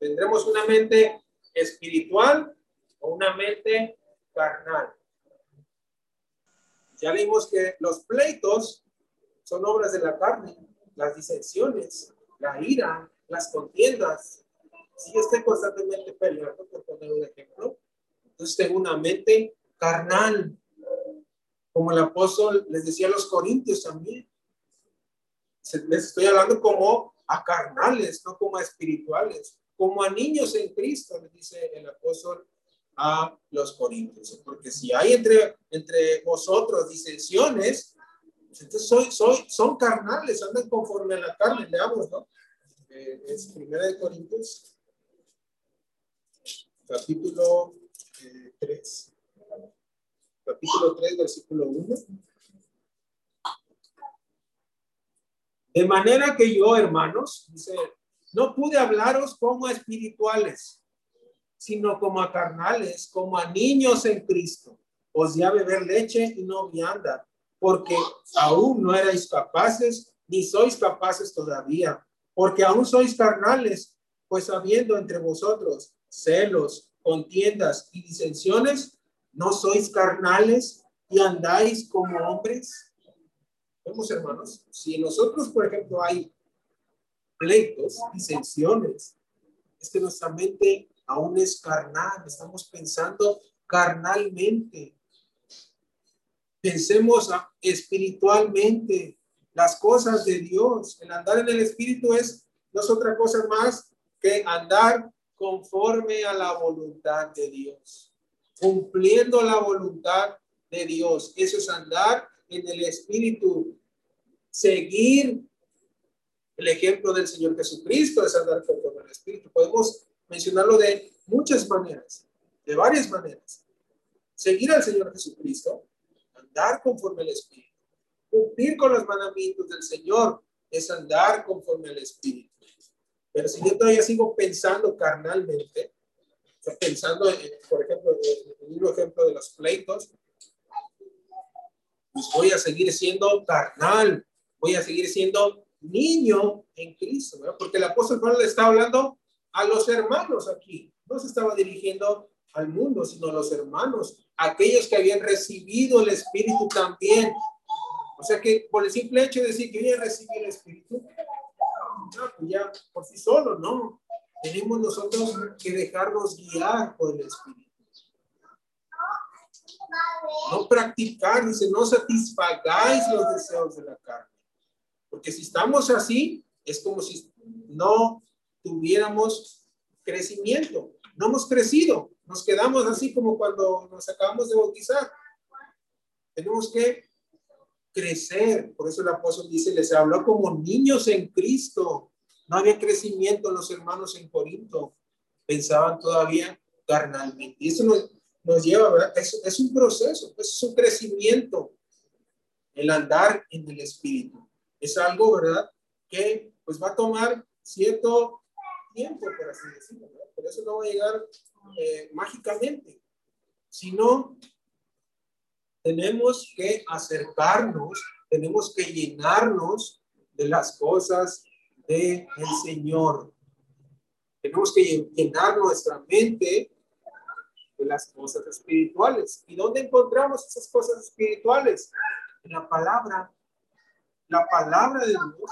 ¿Tendremos una mente espiritual o una mente carnal? Ya vimos que los pleitos son obras de la carne, las disensiones, la ira, las contiendas. Si yo estoy constantemente peleando, por poner un ejemplo, entonces tengo una mente carnal, como el apóstol les decía a los corintios también. Les estoy hablando como a carnales, no como a espirituales, como a niños en Cristo, les dice el apóstol a los corintios. Porque si hay entre, entre vosotros disensiones, pues entonces soy, soy, son carnales, andan conforme a la carne, leamos, ¿no? Eh, es primera de Corintios, capítulo 3. Eh, capítulo 3, versículo 1. De manera que yo, hermanos, dice, no pude hablaros como espirituales, sino como a carnales, como a niños en Cristo. Os di beber leche y no vianda, porque aún no erais capaces, ni sois capaces todavía, porque aún sois carnales, pues habiendo entre vosotros celos, contiendas y disensiones, ¿no sois carnales y andáis como hombres? Vemos, hermanos, si nosotros, por ejemplo, hay pleitos, disensiones, es que nuestra mente aún es carnal, estamos pensando carnalmente. Pensemos espiritualmente las cosas de Dios. El andar en el espíritu es no es otra cosa más que andar conforme a la voluntad de Dios, cumpliendo la voluntad de Dios. Eso es andar en el espíritu, seguir el ejemplo del Señor Jesucristo es andar conforme al espíritu. Podemos mencionarlo de muchas maneras, de varias maneras. Seguir al Señor Jesucristo, andar conforme al Espíritu. Cumplir con los mandamientos del Señor es andar conforme al Espíritu. Pero si yo todavía sigo pensando carnalmente, pensando, por ejemplo, en el mismo ejemplo de los pleitos, pues voy a seguir siendo carnal, voy a seguir siendo niño en Cristo, porque el apóstol Pablo le está hablando a los hermanos aquí. No se estaba dirigiendo al mundo, sino a los hermanos, aquellos que habían recibido el Espíritu también. O sea que por el simple hecho de decir que yo ya recibí el Espíritu, pues ya por sí solo, no. Tenemos nosotros que dejarnos guiar por el Espíritu. No practicar, dice, no satisfagáis los deseos de la carne. Porque si estamos así, es como si no tuviéramos crecimiento. No hemos crecido, nos quedamos así como cuando nos acabamos de bautizar. Tenemos que crecer. Por eso el apóstol dice, les habló como niños en Cristo. No había crecimiento en los hermanos en Corinto. Pensaban todavía carnalmente. Y eso nos, lleva, ¿verdad? Es, es un proceso, es un crecimiento. El andar en el Espíritu. Es algo, ¿verdad? Que pues va a tomar cierto tiempo, por así decirlo. Por eso no va a llegar eh, mágicamente, sino tenemos que acercarnos, tenemos que llenarnos de las cosas del Señor. Tenemos que llenar nuestra mente de las cosas espirituales. ¿Y dónde encontramos esas cosas espirituales? En la palabra. La palabra de Dios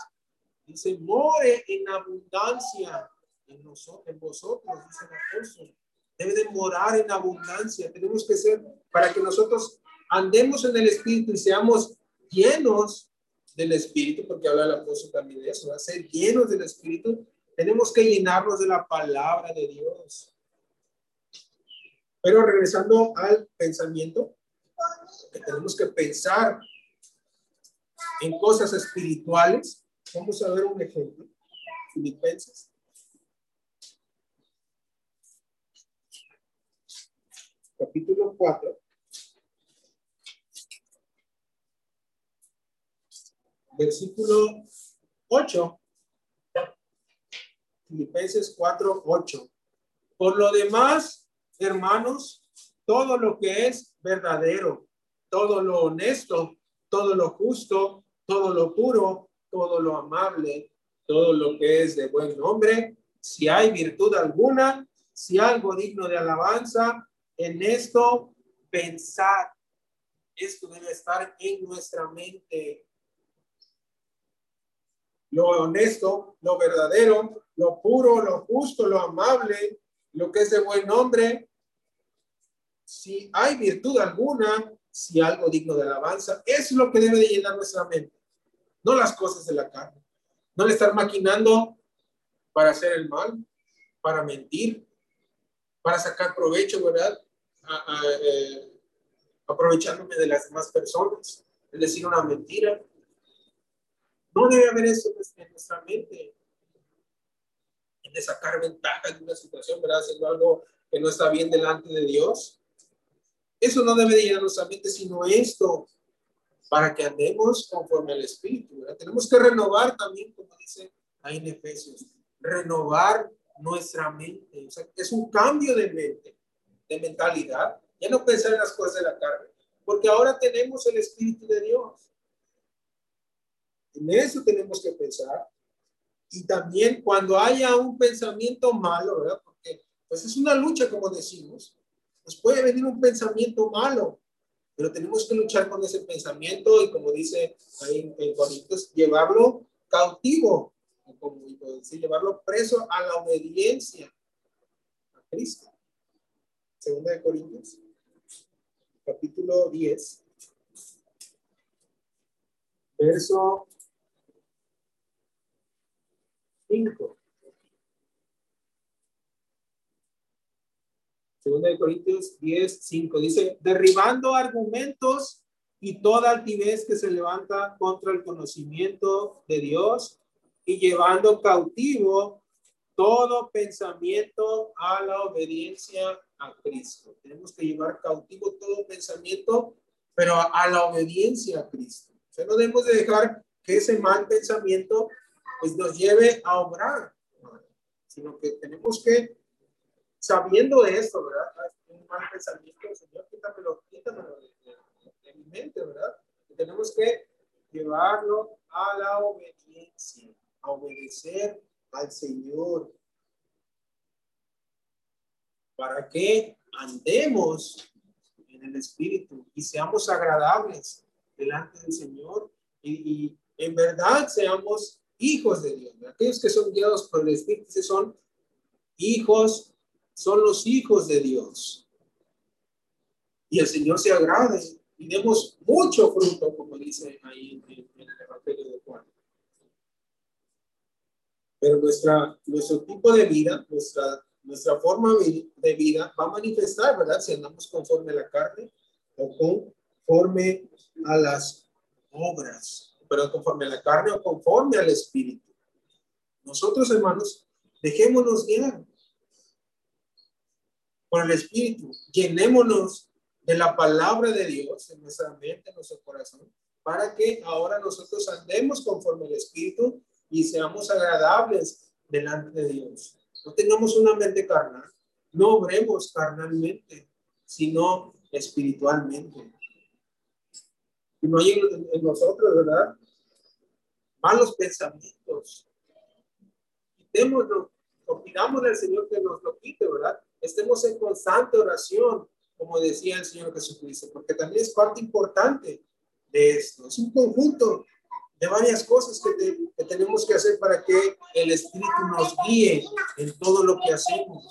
dice, more en abundancia en, nosotros, en vosotros, dice el apóstol. Debe de morar en abundancia. Tenemos que ser, para que nosotros andemos en el Espíritu y seamos llenos del Espíritu, porque habla el apóstol también de eso, a ser llenos del Espíritu. Tenemos que llenarnos de la palabra de Dios. Pero regresando al pensamiento, que tenemos que pensar en cosas espirituales. Vamos a ver un ejemplo. Filipenses capítulo 4, versículo 8. Filipenses 4, 8. Por lo demás, hermanos, todo lo que es verdadero, todo lo honesto, todo lo justo, todo lo puro, todo lo amable, todo lo que es de buen nombre, si hay virtud alguna, si algo digno de alabanza, en esto pensar, Esto debe estar en nuestra mente. Lo honesto, lo verdadero, lo puro, lo justo, lo amable, lo que es de buen nombre. Si hay virtud alguna, si algo digno de alabanza, es lo que debe de llenar nuestra mente, no las cosas de la carne. No le estar maquinando para hacer el mal, para mentir, para sacar provecho, ¿verdad? Eh, aprovechándome de las demás personas, es decir, una mentira. No debe haber eso en nuestra mente, de sacar ventaja de una situación, ¿verdad? Haciendo algo que no está bien delante de Dios. Eso no debe de ir a nuestra mente, sino esto, para que andemos conforme al Espíritu. ¿verdad? Tenemos que renovar también, como dice ahí en Efesios, renovar nuestra mente. O sea, es un cambio de mente, de mentalidad. Ya no pensar en las cosas de la carne, porque ahora tenemos el Espíritu de Dios. En eso tenemos que pensar. Y también cuando haya un pensamiento malo, ¿verdad? Porque pues es una lucha, como decimos. Nos puede venir un pensamiento malo, pero tenemos que luchar con ese pensamiento y como dice ahí en Corintios, llevarlo cautivo como decir, llevarlo preso a la obediencia a Cristo. Segunda de Corintios, capítulo 10, verso 5. Segunda de Corintios 10, 5. Dice, derribando argumentos y toda altivez que se levanta contra el conocimiento de Dios y llevando cautivo todo pensamiento a la obediencia a Cristo. Tenemos que llevar cautivo todo pensamiento, pero a, la obediencia a Cristo. O sea, no debemos de dejar que ese mal pensamiento pues nos lleve a obrar, sino que tenemos que, sabiendo esto, ¿verdad? Un mal pensamiento, Señor, quítamelo, quítamelo de, de mi mente, ¿verdad? tenemos que llevarlo a la obediencia obedecer al Señor. Para que andemos en el Espíritu y seamos agradables delante del Señor y, en verdad seamos hijos de Dios. Aquellos que son guiados por el Espíritu son hijos, son los hijos de Dios. Y el Señor se agrade y demos mucho fruto, como dice ahí en, en el Evangelio de Juan. Pero nuestra, nuestro tipo de vida, nuestra, nuestra forma de vida va a manifestar, ¿verdad? Si andamos conforme a la carne o conforme a las obras, pero conforme a la carne o conforme al espíritu. Nosotros, hermanos, dejémonos guiar por el espíritu, llenémonos de la palabra de Dios en nuestra mente, en nuestro corazón, para que ahora nosotros andemos conforme al espíritu y seamos agradables delante de Dios. No tengamos una mente carnal, no obremos carnalmente, sino espiritualmente. Y no hay en, nosotros, ¿verdad? Malos pensamientos. Quitémoslo, o al Señor que nos lo quite, ¿verdad? Estemos en constante oración, como decía el Señor Jesucristo, porque también es parte importante de esto. Es un conjunto de varias cosas que, tenemos que hacer para que el Espíritu nos guíe en todo lo que hacemos.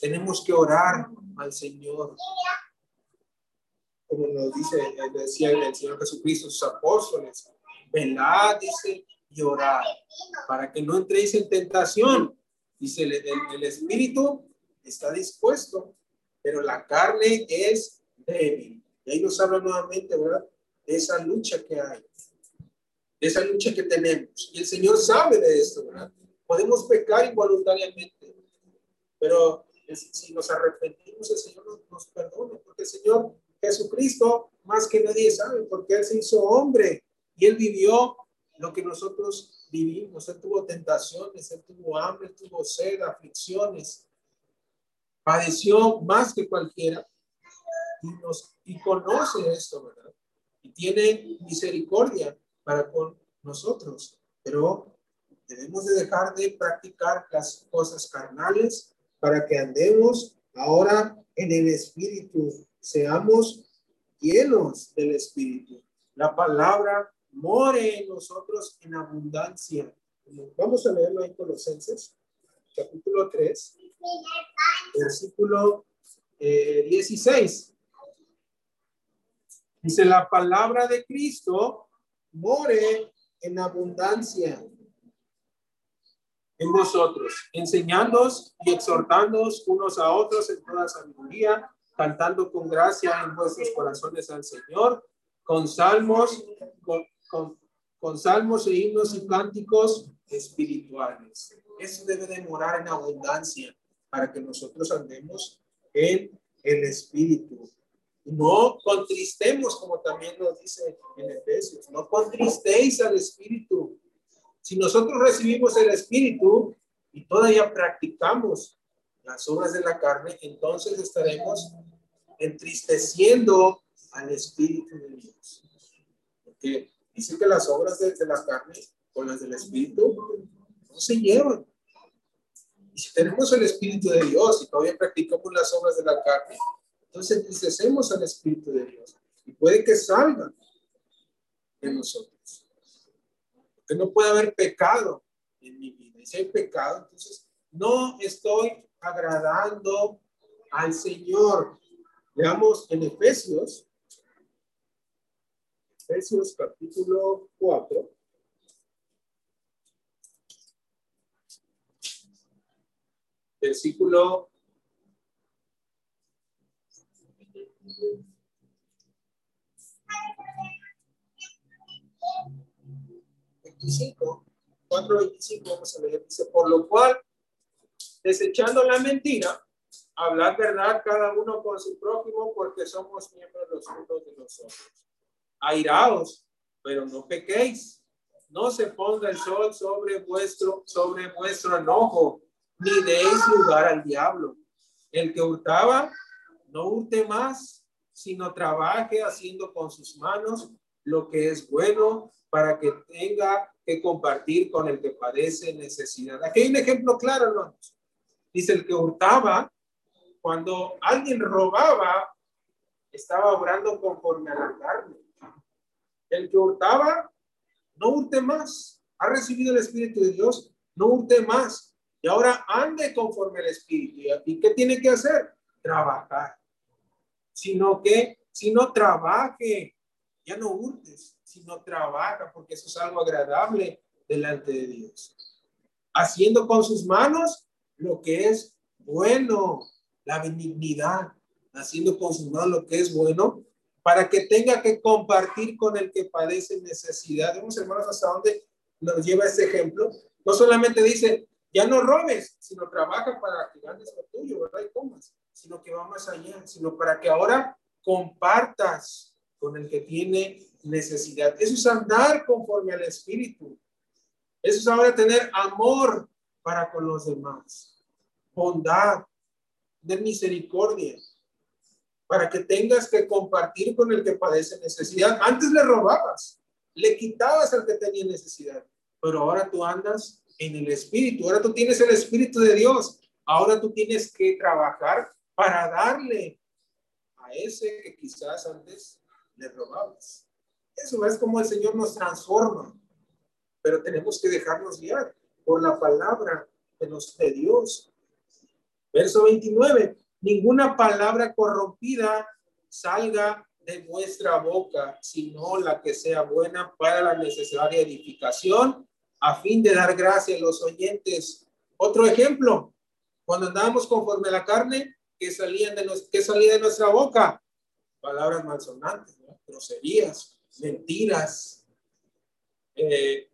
Tenemos que orar al Señor. Como nos dice, decía el Señor Jesucristo, sus apóstoles, velad, dice, y orar, para que no entréis en tentación. Dice, el, el Espíritu está dispuesto, pero la carne es débil. Y ahí nos habla nuevamente, ¿verdad? De esa lucha que hay esa lucha que tenemos. Y el Señor sabe de esto, ¿verdad? Podemos pecar involuntariamente, pero si nos arrepentimos, el Señor nos, perdona, porque el Señor Jesucristo, más que nadie sabe, porque Él se hizo hombre y Él vivió lo que nosotros vivimos. Él tuvo tentaciones, Él tuvo hambre, tuvo sed, aflicciones. Padeció más que cualquiera y, nos, y conoce esto, ¿verdad? Y tiene misericordia para con nosotros, pero debemos de dejar de practicar las cosas carnales para que andemos ahora en el espíritu, seamos llenos del Espíritu. La palabra more en nosotros en abundancia. Vamos a leerlo en Colosenses, capítulo 3, versículo 16. Eh, Dice, la palabra de Cristo more en abundancia en vosotros, enseñándoos y exhortándoos unos a otros en toda sabiduría, cantando con gracia en vuestros corazones al Señor, con salmos, con, salmos e himnos y cánticos espirituales. Eso debe de morar en abundancia para que nosotros andemos en el Espíritu. No contristemos, como también nos dice en Efesios, no contristéis al Espíritu, si nosotros recibimos el Espíritu y todavía practicamos las obras de la carne, entonces estaremos entristeciendo al Espíritu de Dios. Porque dice que las obras de, la carne con las del Espíritu no se llevan. Y si tenemos el Espíritu de Dios y todavía practicamos las obras de la carne, entonces entristecemos al Espíritu de Dios. Y puede que salgan de nosotros no puede haber pecado en mi vida. Y si hay pecado, entonces no estoy agradando al Señor. Veamos en Efesios, Efesios capítulo 4. Versículo 25, 4.25, vamos a leer, dice, por lo cual, desechando la mentira, hablar verdad cada uno con su prójimo, porque somos miembros los unos de los otros. Airaos, pero no pequéis. No se ponga el sol sobre vuestro, sobre vuestro enojo, ni deis lugar al diablo. El que hurtaba, no hurte más, sino trabaje haciendo con sus manos lo que es bueno para que tenga que compartir con el que padece necesidad. Aquí hay un ejemplo claro, hermanos. Dice el que hurtaba, cuando alguien robaba, estaba obrando conforme a la carne. El que hurtaba, no hurte más. Ha recibido el Espíritu de Dios, no hurte más. Y ahora ande conforme al Espíritu. ¿Y qué tiene que hacer? Trabajar. Sino que, si no trabaje, ya no hurtes sino trabaja, porque eso es algo agradable delante de Dios. Haciendo con sus manos lo que es bueno, la benignidad, haciendo con sus manos lo que es bueno, para que tenga que compartir con el que padece necesidad. Vemos, hermanos, hasta dónde nos lleva este ejemplo. No solamente dice, ya no robes, sino trabaja para que ganes lo tuyo, ¿verdad? Y comas, sino que va más allá, sino para que ahora compartas con el que tiene necesidad. Eso es andar conforme al Espíritu. Eso es ahora tener amor para con los demás, bondad, de misericordia, para que tengas que compartir con el que padece necesidad. Antes le robabas, le quitabas al que tenía necesidad, pero ahora tú andas en el Espíritu, ahora tú tienes el Espíritu de Dios, ahora tú tienes que trabajar para darle a ese que quizás antes le robabas. Eso es como el Señor nos transforma. Pero tenemos que dejarnos guiar por la palabra de, los, de Dios. Verso 29. Ninguna palabra corrompida salga de vuestra boca, sino la que sea buena para la necesaria edificación, a fin de dar gracia a los oyentes. Otro ejemplo, cuando andábamos conforme a la carne, que salían de, nos, que salía de nuestra boca? Palabras malsonantes, groserías, mentiras, eh,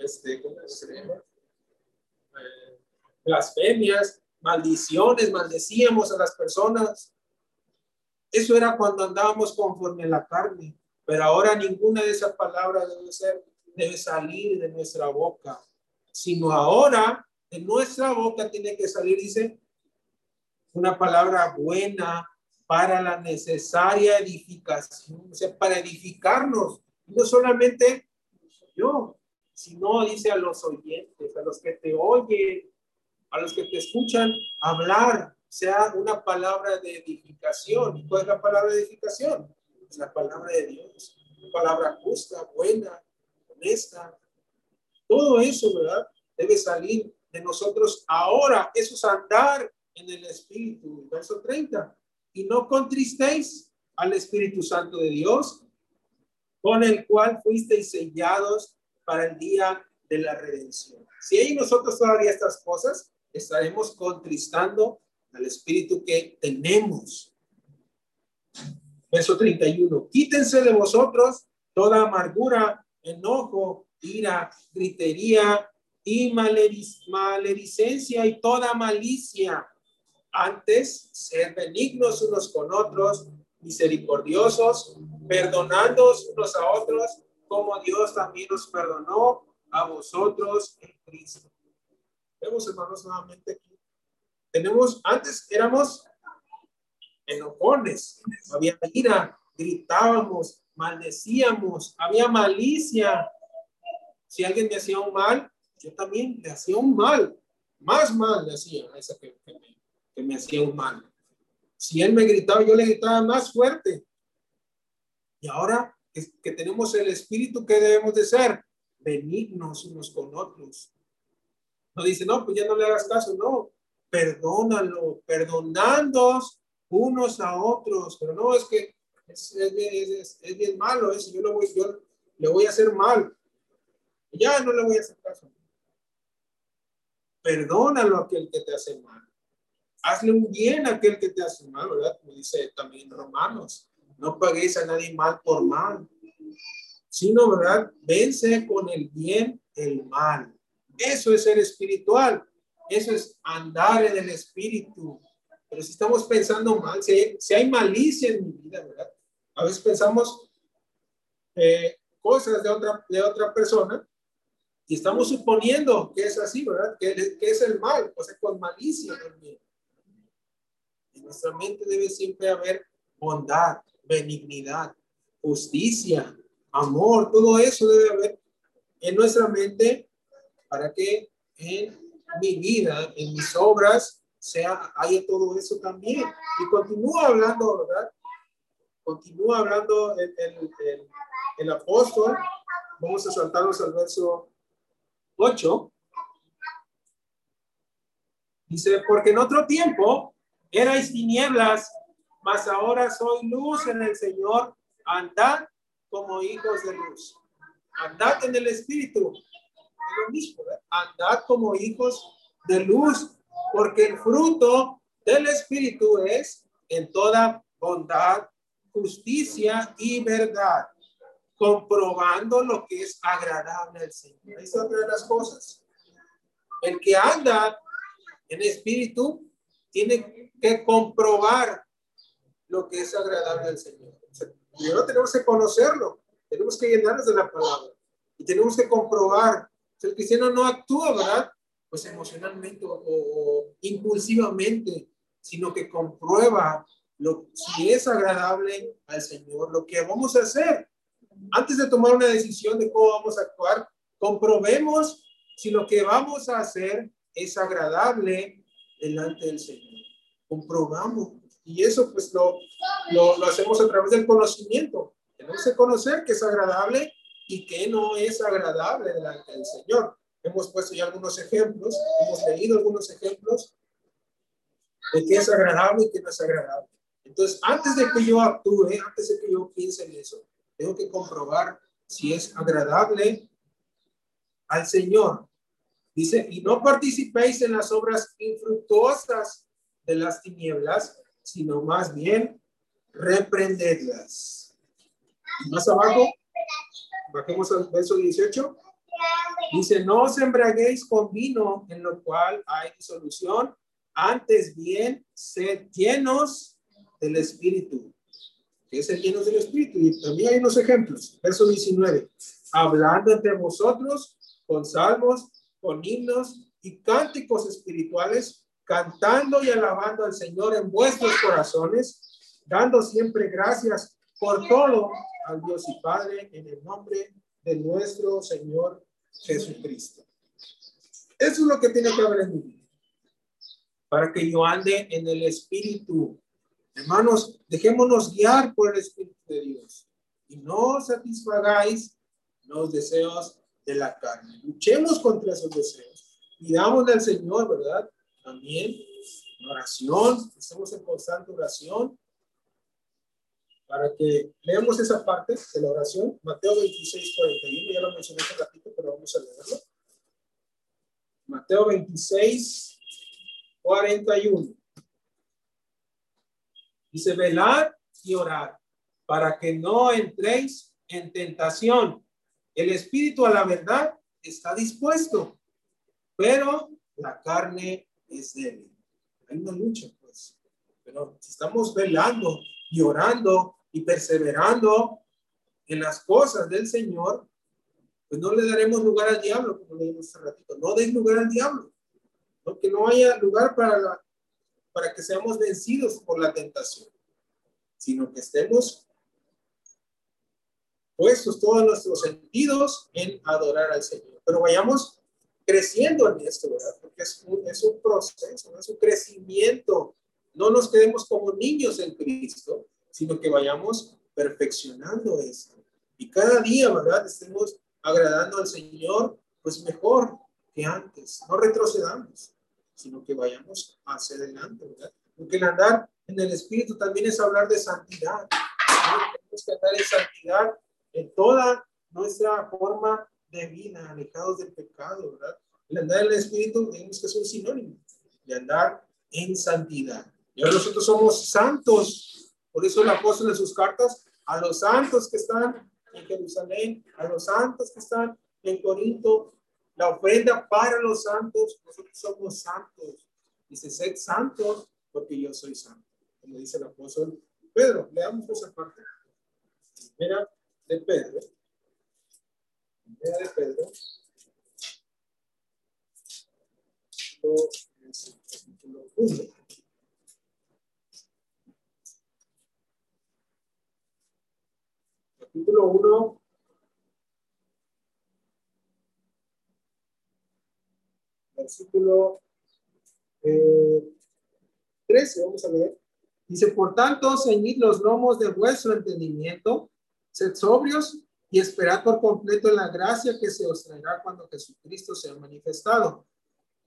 este, ¿cómo? Eh, blasfemias, maldiciones, maldecíamos a las personas. Eso era cuando andábamos conforme a la carne, pero ahora ninguna de esas palabras debe ser, debe salir de nuestra boca, sino ahora de nuestra boca tiene que salir, dice, una palabra buena, para la necesaria edificación, o sea, para edificarnos, no solamente yo, sino dice a los oyentes, a los que te oyen, a los que te escuchan hablar, sea una palabra de edificación. ¿Cuál es la palabra de edificación? Es la palabra de Dios. Palabra justa, buena, honesta. Todo eso, ¿verdad? Debe salir de nosotros ahora. Eso es andar en el Espíritu. Verso 30. Y no contristéis al Espíritu Santo de Dios, con el cual fuisteis sellados para el día de la redención. Si hay nosotros todavía estas cosas, estaremos contristando al Espíritu que tenemos. Verso 31. Quítense de vosotros toda amargura, enojo, ira, gritería y maledicencia y toda malicia. Antes, ser benignos unos con otros, misericordiosos, perdonándoos unos a otros, como Dios también nos perdonó a vosotros en Cristo. Vemos, hermanos, nuevamente aquí. Tenemos, antes éramos enojones, había ira, gritábamos, maldecíamos, había malicia. Si alguien me hacía un mal, yo también le hacía un mal, más mal le hacía a esa que, me, que me hacía un mal. Si él me gritaba, yo le gritaba más fuerte. Y ahora que, tenemos el espíritu que debemos de ser, benignos unos con otros. No dice, no, pues ya no le hagas caso, no, perdónalo, perdonando unos a otros, pero no, es que es, es, es, bien malo eso, yo, lo voy, yo le voy a hacer mal, ya no le voy a hacer caso. Perdónalo a aquel que te hace mal. Hazle un bien a aquel que te hace mal, ¿verdad? Como dice también Romanos. No paguéis a nadie mal por mal, sino, ¿verdad? Vence con el bien el mal. Eso es ser espiritual. Eso es andar en el espíritu. Pero si estamos pensando mal, si hay, si hay malicia en mi vida, ¿verdad? A veces pensamos eh, cosas de otra, de otra persona y estamos suponiendo que es así, ¿verdad? Que, que es el mal, o sea, con malicia también. En nuestra mente debe siempre haber bondad, benignidad, justicia, amor, todo eso debe haber en nuestra mente para que en mi vida, en mis obras, sea, haya todo eso también. Y continúa hablando, ¿verdad? Continúa hablando el, el, el, apóstol. Vamos a saltarnos al verso 8. Dice, porque en otro tiempo erais tinieblas, mas ahora soy luz en el Señor. Andad como hijos de luz. Andad en el Espíritu. Es lo mismo, Andad como hijos de luz, porque el fruto del Espíritu es en toda bondad, justicia y verdad, comprobando lo que es agradable al Señor. Es otra de las cosas. El que anda en espíritu tiene que comprobar lo que es agradable al Señor. Primero tenemos que conocerlo, tenemos que llenarnos de la palabra y tenemos que comprobar. Si el cristiano no actúa, ¿verdad? Pues emocionalmente o, impulsivamente, sino que comprueba lo, si es agradable al Señor, lo que vamos a hacer. Antes de tomar una decisión de cómo vamos a actuar, comprobemos si lo que vamos a hacer es agradable delante del Señor. Comprobamos. Y eso pues lo, lo, lo, hacemos a través del conocimiento. Tenemos que conocer que es agradable y que no es agradable delante del Señor. Hemos puesto ya algunos ejemplos, hemos leído algunos ejemplos de qué es agradable y qué no es agradable. Entonces, antes de que yo actúe, antes de que yo piense en eso, tengo que comprobar si es agradable al Señor. Dice, y no participéis en las obras infructuosas de las tinieblas, sino más bien reprendedlas. Más abajo, bajemos al verso 18. Dice, no os embraguéis con vino en lo cual hay disolución, antes bien sed llenos del Espíritu. que es el llenos del Espíritu? Y también hay unos ejemplos. Verso 19. Hablando entre vosotros con salmos, con himnos y cánticos espirituales cantando y alabando al Señor en vuestros corazones, dando siempre gracias por todo al Dios y Padre en el nombre de nuestro Señor Jesucristo. Eso es lo que tiene que haber en vida. Para que yo ande en el Espíritu. Hermanos, dejémonos guiar por el Espíritu. de Dios y no satisfagáis los deseos de la carne. Luchemos contra esos deseos. damos al Señor, ¿verdad? También oración, estemos en constante oración para que leamos esa parte de la oración, Mateo 26, 41, ya lo mencioné hace ratito, pero vamos a leerlo. Mateo 26, 41. Dice, velad y orad para que no entréis en tentación. El espíritu a la verdad está dispuesto, pero la carne es débil. Hay una lucha, pues. Pero si estamos velando y orando y perseverando en las cosas del Señor, pues no le daremos lugar al diablo, como leímos hace ratito. No deis lugar al diablo. ¿no? Que no haya lugar para, para que seamos vencidos por la tentación, sino que estemos puestos todos nuestros sentidos en adorar al Señor. Pero vayamos creciendo en esto, ¿verdad? Porque es un, es un proceso, es un crecimiento. No nos quedemos como niños en Cristo, sino que vayamos perfeccionando esto. Y cada día, ¿verdad? Estemos agradando al Señor, pues mejor que antes. No retrocedamos, sino que vayamos hacia adelante, ¿verdad? Porque el andar en el Espíritu también es hablar de santidad. Tenemos que andar en santidad en toda nuestra forma de vida, alejados del pecado, ¿verdad? El andar en el Espíritu, tenemos que ser un sinónimo de andar en santidad. Y ahora nosotros somos santos. Por eso el apóstol en sus cartas a los santos que están en Jerusalén, a los santos que están en Corinto, la ofrenda para los santos, nosotros somos santos. Dice, sed santos porque yo soy santo. Como dice el apóstol Pedro, leamos esa parte. Mira, de Pedro. De Pedro. Capítulo 1. Capítulo 1. Versículo eh, 13, vamos a leer. Dice, por tanto, ceñid los lomos de vuestro entendimiento Sed sobrios y esperad por completo la gracia que se os traerá cuando Jesucristo sea manifestado.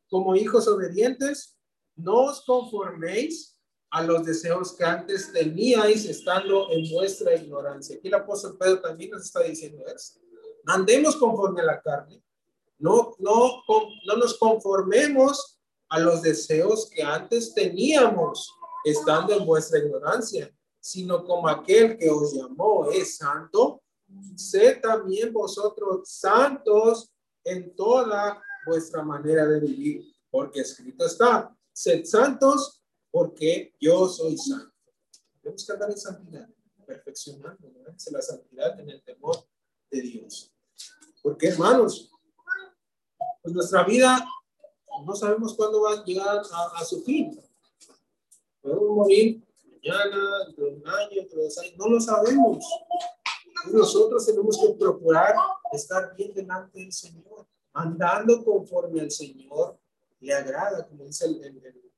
Como hijos obedientes, no os conforméis a los deseos que antes teníais estando en vuestra ignorancia. Aquí el apóstol Pedro también nos está diciendo eso. Andemos conforme a la carne. No, no, no nos conformemos a los deseos que antes teníamos estando en vuestra ignorancia sino como aquel que os llamó es santo, sed también vosotros santos en toda vuestra manera de vivir, porque escrito está, sed santos porque yo soy santo. Tenemos que andar en santidad, perfeccionando la santidad en el temor de Dios. Porque hermanos, pues nuestra vida no sabemos cuándo va a llegar a, su fin. Podemos morir mañana, dentro año, no lo sabemos. nosotros tenemos que procurar estar bien delante del Señor, andando conforme al Señor le agrada, como dice el, el,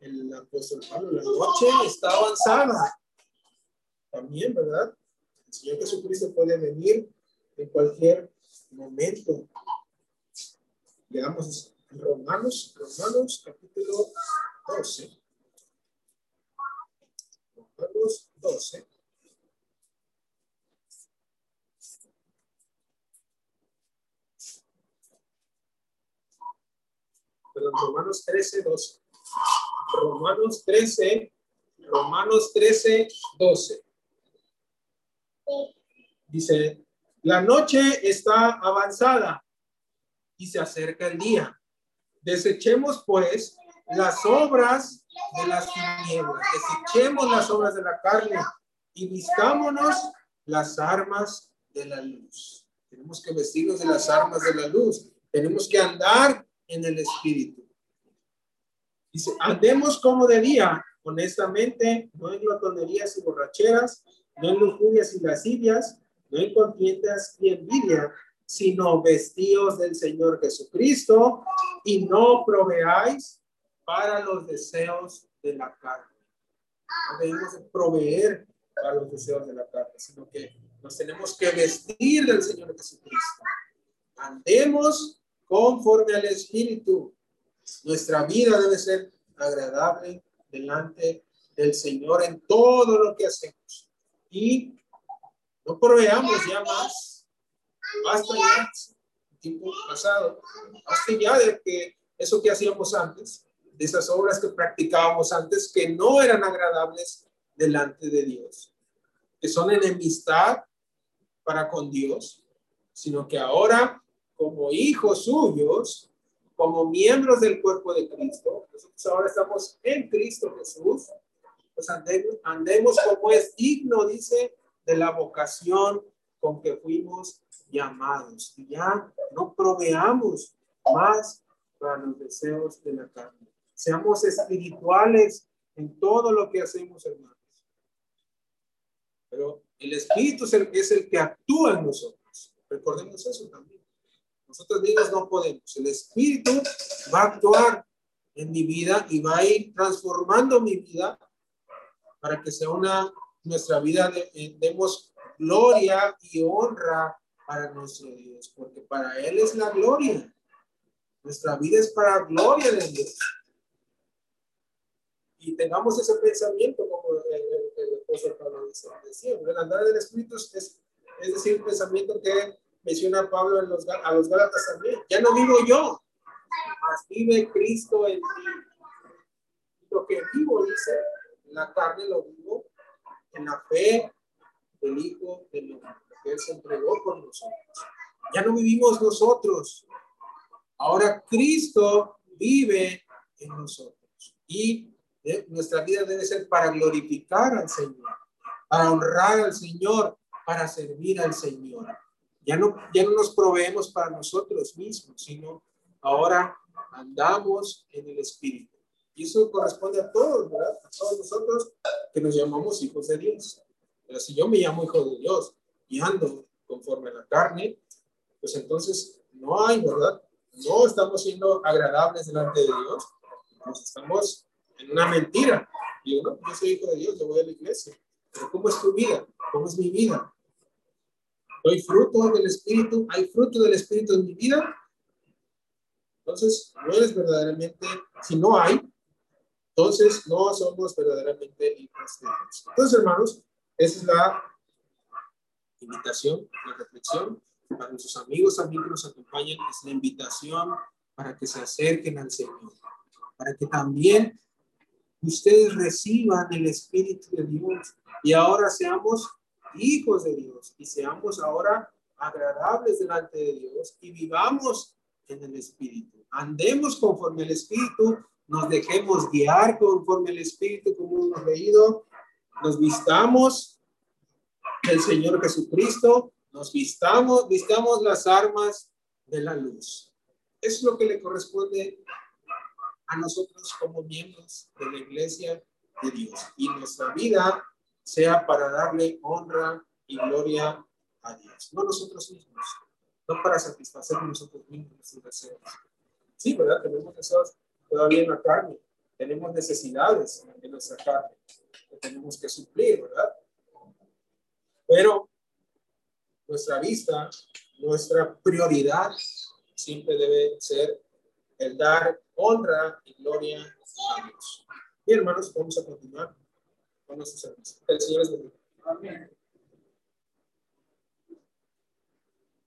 el, apóstol Pablo, la noche está avanzada. También, ¿verdad? El Señor Jesucristo puede venir en cualquier momento. Veamos Romanos, Romanos capítulo 12. Romanos 12. Perdón, Romanos 13, 12. Romanos 13, Romanos 13, 12. Dice, la noche está avanzada y se acerca el día. Desechemos pues las obras de las tinieblas, desechemos las obras de la carne y vistámonos las armas de la luz. Tenemos que vestirnos de las armas de la luz. Tenemos que andar en el Espíritu. Dice, andemos como de día, honestamente, no en glotonerías y borracheras, no en lujurias y lascivias, no en contiendas y envidia, sino vestidos del Señor Jesucristo y no proveáis para los deseos de la carne. Debemos proveer para los deseos de la carne, sino que nos tenemos que vestir del Señor Jesucristo. Andemos conforme al Espíritu. Nuestra vida debe ser agradable delante del Señor en todo lo que hacemos. Y no proveamos ya más. Basta ya, tiempo pasado, hasta ya de que eso que hacíamos antes, de esas obras que practicábamos antes, que no eran agradables delante de Dios, que son enemistad para con Dios, sino que ahora, como hijos suyos, como miembros del cuerpo de Cristo, nosotros ahora estamos en Cristo Jesús, pues andemos, andemos como es digno, dice, de la vocación con que fuimos llamados. Y ya no proveamos más para los deseos de la carne. Seamos espirituales en todo lo que hacemos, hermanos. Pero el Espíritu es el, es el que actúa en nosotros. Recordemos eso también. Nosotros mismos no podemos. El Espíritu va a actuar en mi vida y va a ir transformando mi vida para que sea una, nuestra vida, de, demos gloria y honra para nuestro Dios, porque para Él es la gloria. Nuestra vida es para gloria de Dios. Y tengamos ese pensamiento, como el, el, apóstol Pablo decía, el andar del Espíritu es, es decir, el pensamiento que menciona Pablo en los, a los Gálatas también. Ya no vivo yo, mas vive Cristo en mí. Lo que vivo, dice, la carne lo vivo en la fe del Hijo del Hombre que Él se entregó por nosotros. Ya no vivimos nosotros. Ahora Cristo vive en nosotros. Y eh, nuestra vida debe ser para glorificar al Señor, para honrar al Señor, para servir al Señor. Ya no, ya no nos proveemos para nosotros mismos, sino ahora andamos en el Espíritu. Y eso corresponde a todos, ¿verdad? A todos nosotros que nos llamamos hijos de Dios. Pero si yo me llamo hijo de Dios, y ando conforme a la carne, pues entonces no hay, ¿verdad? No estamos siendo agradables delante de Dios, pues estamos en una mentira. Y yo, yo soy hijo de Dios, yo voy a la iglesia. Pero ¿cómo es tu vida? ¿Cómo es mi vida? ¿Doy fruto del Espíritu? ¿Hay fruto del Espíritu en mi vida? Entonces, no eres verdaderamente, si no hay, entonces no somos verdaderamente hijos de Dios. Entonces, hermanos, esa es la invitación, la reflexión para nuestros amigos también que nos acompañan, es la invitación para que se acerquen al Señor, para que también ustedes reciban el Espíritu de Dios y ahora seamos hijos de Dios y seamos ahora agradables delante de Dios y vivamos en el Espíritu. Andemos conforme el Espíritu, nos dejemos guiar conforme el Espíritu, como hemos leído, nos vistamos el Señor Jesucristo, nos vistamos, vistamos las armas de la luz. Es lo que le corresponde a nosotros como miembros de la iglesia de Dios. Y nuestra vida sea para darle honra y gloria a Dios, no nosotros mismos, no para satisfacer nosotros mismos nuestros deseos. Sí, ¿verdad? Tenemos deseos todavía en la carne, tenemos necesidades en nuestra carne que tenemos que suplir, ¿verdad? Pero nuestra vista, nuestra prioridad siempre debe ser el dar honra y gloria a Dios. Bien, hermanos, vamos a continuar con nuestro servicio. El Señor es. Amén.